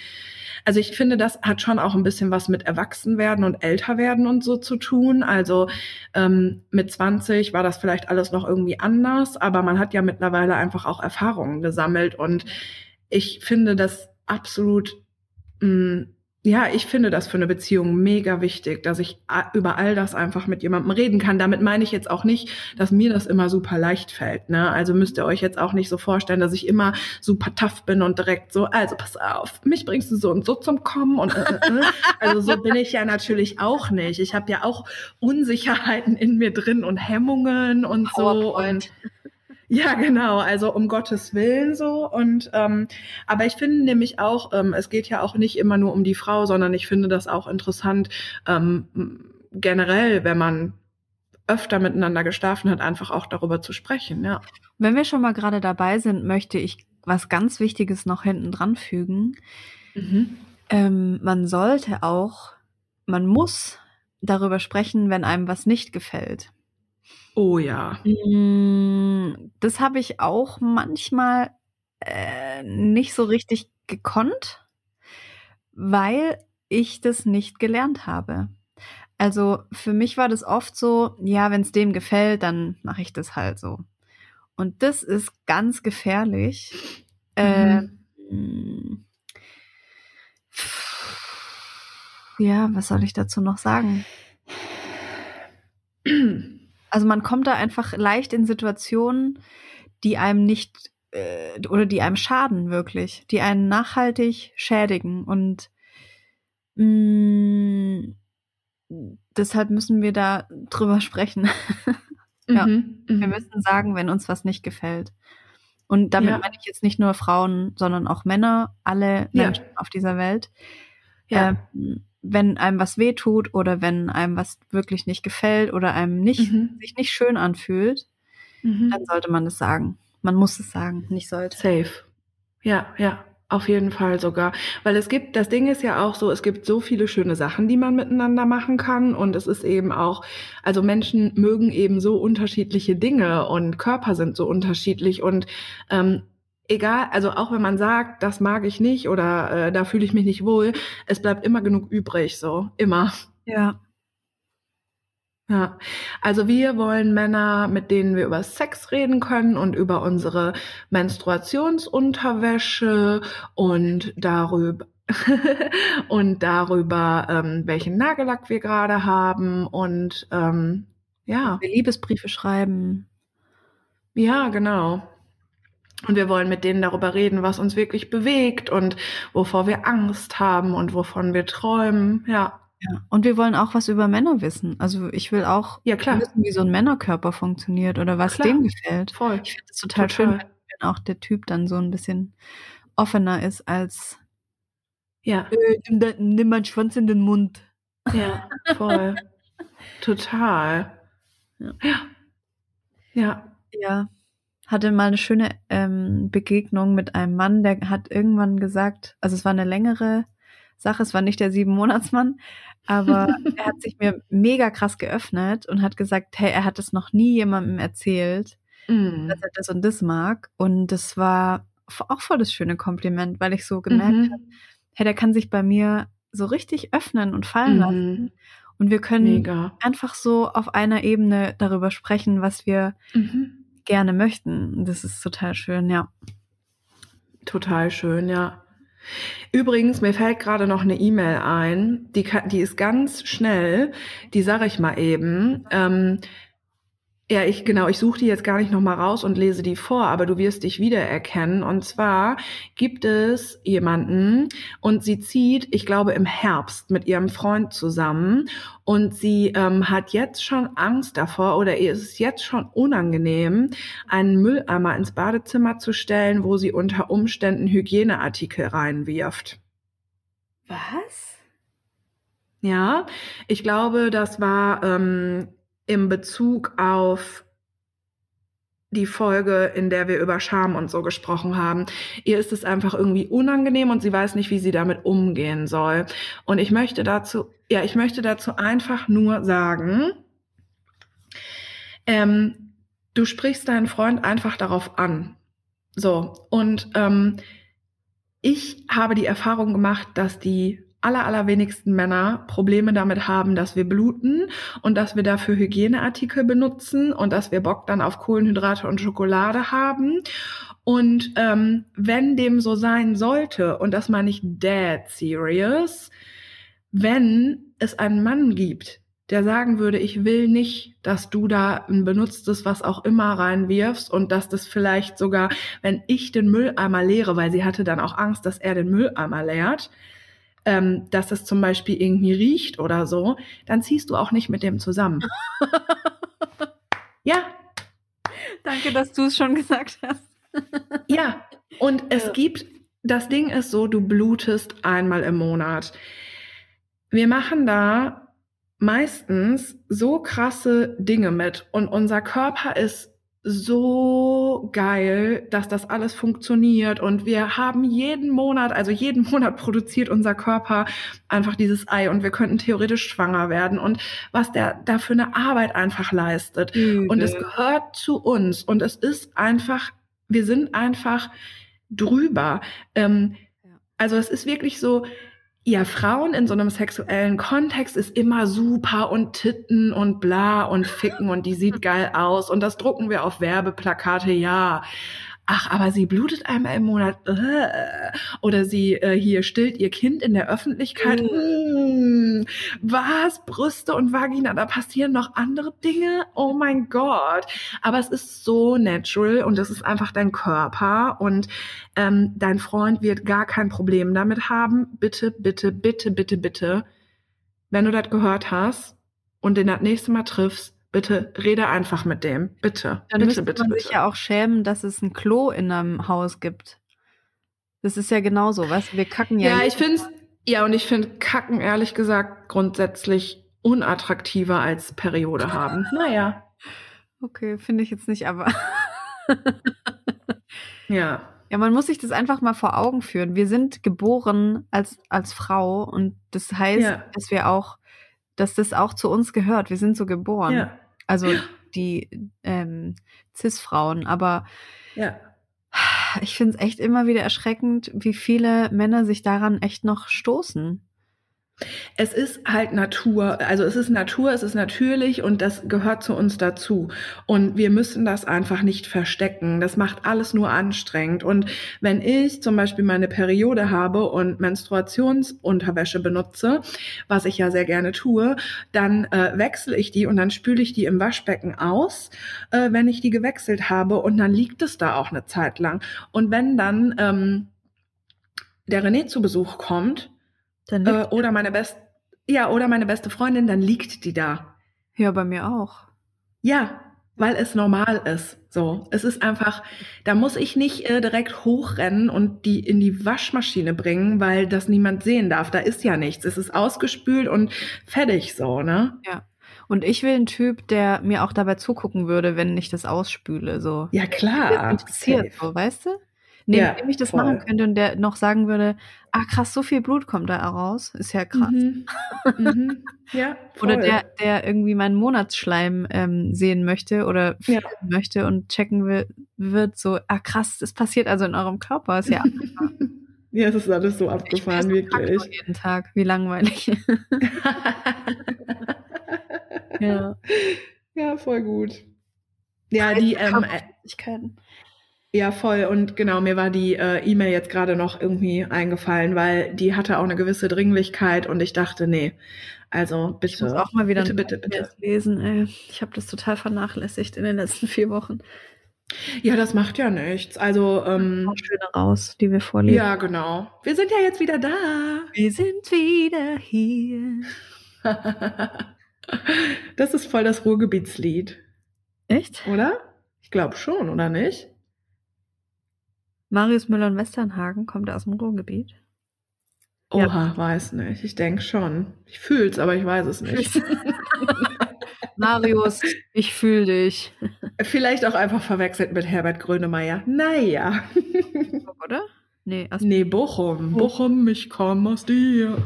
also ich finde, das hat schon auch ein bisschen was mit Erwachsenwerden und Älterwerden und so zu tun. Also ähm, mit 20 war das vielleicht alles noch irgendwie anders, aber man hat ja mittlerweile einfach auch Erfahrungen gesammelt und ich finde das absolut, mh, ja, ich finde das für eine Beziehung mega wichtig, dass ich über all das einfach mit jemandem reden kann. Damit meine ich jetzt auch nicht, dass mir das immer super leicht fällt. Ne? Also müsst ihr euch jetzt auch nicht so vorstellen, dass ich immer super tough bin und direkt so, also pass auf, mich bringst du so und so zum Kommen und äh, äh, also so bin ich ja natürlich auch nicht. Ich habe ja auch Unsicherheiten in mir drin und Hemmungen und so PowerPoint. und ja, genau, also um Gottes Willen so. Und ähm, aber ich finde nämlich auch, ähm, es geht ja auch nicht immer nur um die Frau, sondern ich finde das auch interessant, ähm, generell, wenn man öfter miteinander geschlafen hat, einfach auch darüber zu sprechen, ja. Wenn wir schon mal gerade dabei sind, möchte ich was ganz Wichtiges noch hinten dran fügen. Mhm. Ähm, man sollte auch, man muss darüber sprechen, wenn einem was nicht gefällt. Oh ja. Mm, Das habe ich auch manchmal äh, nicht so richtig gekonnt, weil ich das nicht gelernt habe. Also für mich war das oft so, ja, wenn es dem gefällt, dann mache ich das halt so. Und das ist ganz gefährlich. Mhm. Ähm, ja, was soll ich dazu noch sagen? Also man kommt da einfach leicht in Situationen, die einem nicht äh, oder die einem schaden wirklich, die einen nachhaltig schädigen und mh, deshalb müssen wir da drüber sprechen. Ja. Mhm. Wir müssen sagen, wenn uns was nicht gefällt. Und damit Ja. meine ich jetzt nicht nur Frauen, sondern auch Männer, alle Ja. Menschen auf dieser Welt. Ja. Ähm, wenn einem was wehtut oder wenn einem was wirklich nicht gefällt oder einem nicht, Mhm. sich nicht schön anfühlt, Mhm. dann sollte man es sagen. Man muss es sagen, nicht sollte. Safe. Ja, ja, auf jeden Fall sogar. Weil es gibt, das Ding ist ja auch so, es gibt so viele schöne Sachen, die man miteinander machen kann. Und es ist eben auch, also Menschen mögen eben so unterschiedliche Dinge und Körper sind so unterschiedlich. Und ähm, egal, also auch wenn man sagt, das mag ich nicht oder äh, da fühle ich mich nicht wohl, es bleibt immer genug übrig, so, immer. Ja. Ja, also wir wollen Männer, mit denen wir über Sex reden können und über unsere Menstruationsunterwäsche und darüber und darüber, ähm, welchen Nagellack wir gerade haben und ähm, ja, Liebesbriefe schreiben. ja, genau. Und wir wollen mit denen darüber reden, was uns wirklich bewegt und wovor wir Angst haben und wovon wir träumen. Ja, Ja. Und wir wollen auch was über Männer wissen. Also ich will auch ja wissen, wie so ein Männerkörper funktioniert oder was Klar. dem gefällt. voll. Ich finde es total, Total. schön, wenn, auch der Typ dann so ein bisschen offener ist als Ja. äh, nimm, nimm meinen Schwanz in den Mund. Ja, voll. Total. Ja. Ja. Ja. Hatte mal eine schöne ähm, Begegnung mit einem Mann, der hat irgendwann gesagt, also es war eine längere Sache, es war nicht der Sieben-Monatsmann, aber er hat sich mir mega krass geöffnet und hat gesagt, hey, er hat es noch nie jemandem erzählt, Mm. dass er das und das mag. Und das war auch voll das schöne Kompliment, weil ich so gemerkt habe, Mhm. hey, der kann sich bei mir so richtig öffnen und fallen lassen. Mhm. Und wir können Mega. einfach so auf einer Ebene darüber sprechen, was wir Mhm. Gerne möchten. Das ist total schön, ja. Total schön, ja. Übrigens, mir fällt gerade noch eine E-Mail ein, die, kann, die ist ganz schnell, die sage ich mal eben. Ähm, Ja, ich genau, ich suche die jetzt gar nicht noch mal raus und lese die vor, aber du wirst dich wiedererkennen. Und zwar gibt es jemanden und sie zieht, ich glaube, im Herbst mit ihrem Freund zusammen und sie ähm, hat jetzt schon Angst davor oder ihr ist jetzt schon unangenehm, einen Mülleimer ins Badezimmer zu stellen, wo sie unter Umständen Hygieneartikel reinwirft. Was? Ja, ich glaube, das war ähm, im Bezug auf die Folge, in der wir über Scham und so gesprochen haben. Ihr ist es einfach irgendwie unangenehm und sie weiß nicht, wie sie damit umgehen soll. Und ich möchte dazu, ja, ich möchte dazu einfach nur sagen, ähm, du sprichst deinen Freund einfach darauf an. So, und ähm, ich habe die Erfahrung gemacht, dass die aller, allerwenigsten Männer Probleme damit haben, dass wir bluten und dass wir dafür Hygieneartikel benutzen und dass wir Bock dann auf Kohlenhydrate und Schokolade haben. Und ähm, wenn dem so sein sollte, und das meine ich dead serious, wenn es einen Mann gibt, der sagen würde, ich will nicht, dass du da ein benutztes was auch immer reinwirfst und dass das vielleicht sogar, wenn ich den Mülleimer leere, weil sie hatte dann auch Angst, dass er den Mülleimer leert, ähm, dass es zum Beispiel irgendwie riecht oder so, dann ziehst du auch nicht mit dem zusammen. ja. Danke, dass du es schon gesagt hast. ja, und es ja. gibt, das Ding ist so, du blutest einmal im Monat. Wir machen da meistens so krasse Dinge mit und unser Körper ist so geil, dass das alles funktioniert. Und wir haben jeden Monat, also jeden Monat produziert unser Körper einfach dieses Ei. Und wir könnten theoretisch schwanger werden. Und was der da für eine Arbeit einfach leistet. Mhm. und es gehört zu uns. Und es ist einfach, wir sind einfach drüber. Ähm, also es ist wirklich so, ja, Frauen in so einem sexuellen Kontext ist immer super und Titten und bla und Ficken und die sieht geil aus und das drucken wir auf Werbeplakate, ja ach, aber sie blutet einmal im Monat äh, oder sie äh, hier stillt ihr Kind in der Öffentlichkeit. Mm. Mm, was? Brüste und Vagina, da passieren noch andere Dinge? Oh mein Gott. Aber es ist so natural und es ist einfach dein Körper und ähm, dein Freund wird gar kein Problem damit haben. Bitte, bitte, bitte, bitte, bitte, wenn du das gehört hast und den das nächste Mal triffst, Bitte rede einfach mit dem. Bitte. Dann bitte, müsste bitte, man bitte. sich ja auch schämen, dass es ein Klo in einem Haus gibt. Das ist ja genauso, du? Wir kacken ja. Ja, ich finde ja, und ich finde Kacken ehrlich gesagt grundsätzlich unattraktiver als Periode haben. naja. Okay, finde ich jetzt nicht, aber. ja. Ja, man muss sich das einfach mal vor Augen führen. Wir sind geboren als, als Frau und das heißt, ja. dass wir auch, dass das auch zu uns gehört. Wir sind so geboren. Ja. Also die ähm, Cis-Frauen. Aber ja. ich finde es echt immer wieder erschreckend, wie viele Männer sich daran echt noch stoßen. Es ist halt Natur, also es ist Natur, es ist natürlich und das gehört zu uns dazu. Und wir müssen das einfach nicht verstecken. Das macht alles nur anstrengend. Und wenn ich zum Beispiel meine Periode habe und Menstruationsunterwäsche benutze, was ich ja sehr gerne tue, dann äh, wechsle ich die und dann spüle ich die im Waschbecken aus, äh, wenn ich die gewechselt habe und dann liegt es da auch eine Zeit lang. Und wenn dann ähm, der René zu Besuch kommt, äh, oder meine beste, ja, oder meine beste Freundin, dann liegt die da. Ja, bei mir auch. Ja, weil es normal ist. So, es ist einfach, da muss ich nicht äh, direkt hochrennen und die in die Waschmaschine bringen, weil das niemand sehen darf. Da ist ja nichts. Es ist ausgespült und fertig so, ne? Ja. Und ich will einen Typ, der mir auch dabei zugucken würde, wenn ich das ausspüle. So. Ja, klar. Das interessiert, so, weißt du? Neben ja, dem ich das voll. machen könnte und der noch sagen würde, ah krass, so viel Blut kommt da raus, ist ja krass. Mhm. mhm. Ja, voll. Oder der, der irgendwie meinen Monatsschleim ähm, sehen möchte oder filmen ja. möchte und checken will, wird so, ah krass, das passiert also in eurem Körper, ist ja Ja, es ist alles so abgefahren, ich wirklich. Jeden Tag, wie langweilig. ja. Ja, voll gut. Ja, die ähm, ja, voll. Und genau, mir war die äh, E-Mail jetzt gerade noch irgendwie eingefallen, weil die hatte auch eine gewisse Dringlichkeit und ich dachte, nee, Also bitte. Ich muss auch mal wieder bitte, bitte, bitte. lesen. Ey. Ich habe das total vernachlässigt in den letzten vier Wochen. Ja, das macht ja nichts. Also, ähm, Auch schöne raus, die wir vorlesen. ja, genau. Wir sind ja jetzt wieder da. Wir sind wieder hier. Das ist voll das Ruhrgebietslied, Echt? oder? Ich glaube schon, oder nicht? Marius Müller und Westernhagen kommt aus dem Ruhrgebiet. Oha, weiß nicht. Ich denke schon. Ich fühl's, aber ich weiß es nicht. Marius, ich fühle dich. Vielleicht auch einfach verwechselt mit Herbert Grönemeyer. Naja. Oder? Nee, aus Nee, Bochum. Bochum, ich komm aus dir.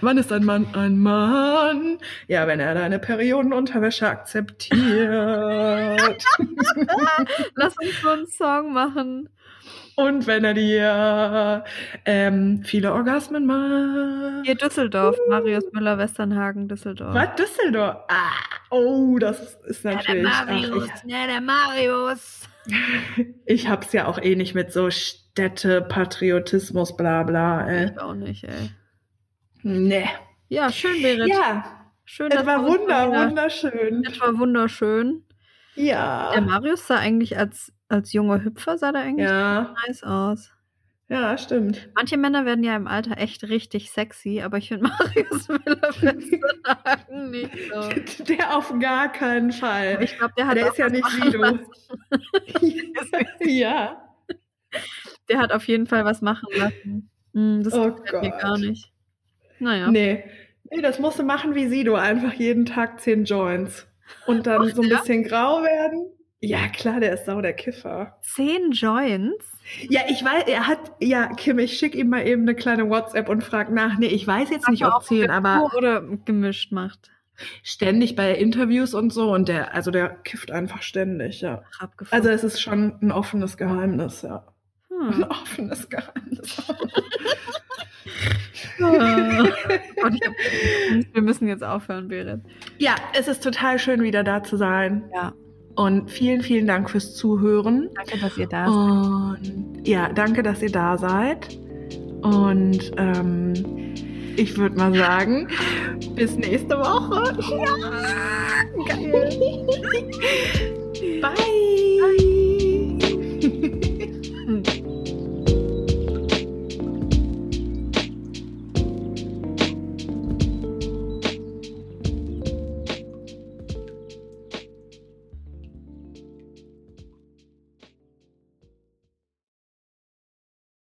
Wann ist ein Mann ein Mann? Ja, wenn er deine Periodenunterwäsche akzeptiert. Lass uns so einen Song machen. Und wenn er dir ähm, viele Orgasmen macht. Hier Düsseldorf, Marius Müller, Westernhagen, Düsseldorf. Was? Düsseldorf? Ah, oh, das ist natürlich. ach, ja, der Marius. ich, ich hab's ja auch eh nicht mit so Städte, Patriotismus, bla bla. Äh. Ich auch nicht, ey. Nee. Ja, schön, Berit. Ja, schön, es war wunder, wunderschön. Es war wunderschön. Ja. Der Marius sah eigentlich als, als junger Hüpfer, sah der eigentlich Ja, nice aus. ja, stimmt. Manche Männer werden ja im Alter echt richtig sexy, aber ich finde Marius Müller Westernhagen nicht so. Der auf gar keinen Fall. Ich glaube, der hat Der ist ja nicht wie du. ja. Der hat auf jeden Fall was machen lassen. Hm, das Oh gefällt mir Gott. gar nicht. Naja. Nee. Nee, das musst du machen wie Sido. Einfach jeden Tag zehn Joints. Und dann Macht so ein der? bisschen grau werden. Ja, klar, der ist sau der Kiffer. Zehn Joints? Ja, ich weiß, er hat, ja, Kim, ich schick ihm mal eben eine kleine WhatsApp und frag nach. Nee, ich weiß jetzt nicht, ob zehn, aber oder gemischt macht. ständig bei Interviews und so. Und der, also der kifft einfach ständig, ja. Abgefahren. Also es ist schon ein offenes Geheimnis, ja. Ein hm. offenes Geheimnis. Ah. Gott, ich hab, wir müssen jetzt aufhören, Berit. ja, es ist total schön, wieder da zu sein. Ja. Und vielen, vielen Dank fürs Zuhören. Danke, dass ihr da seid. Ja, danke, dass ihr da seid. Und ähm, ich würde mal sagen, bis nächste Woche. Ja! Geil. Bye. Bye.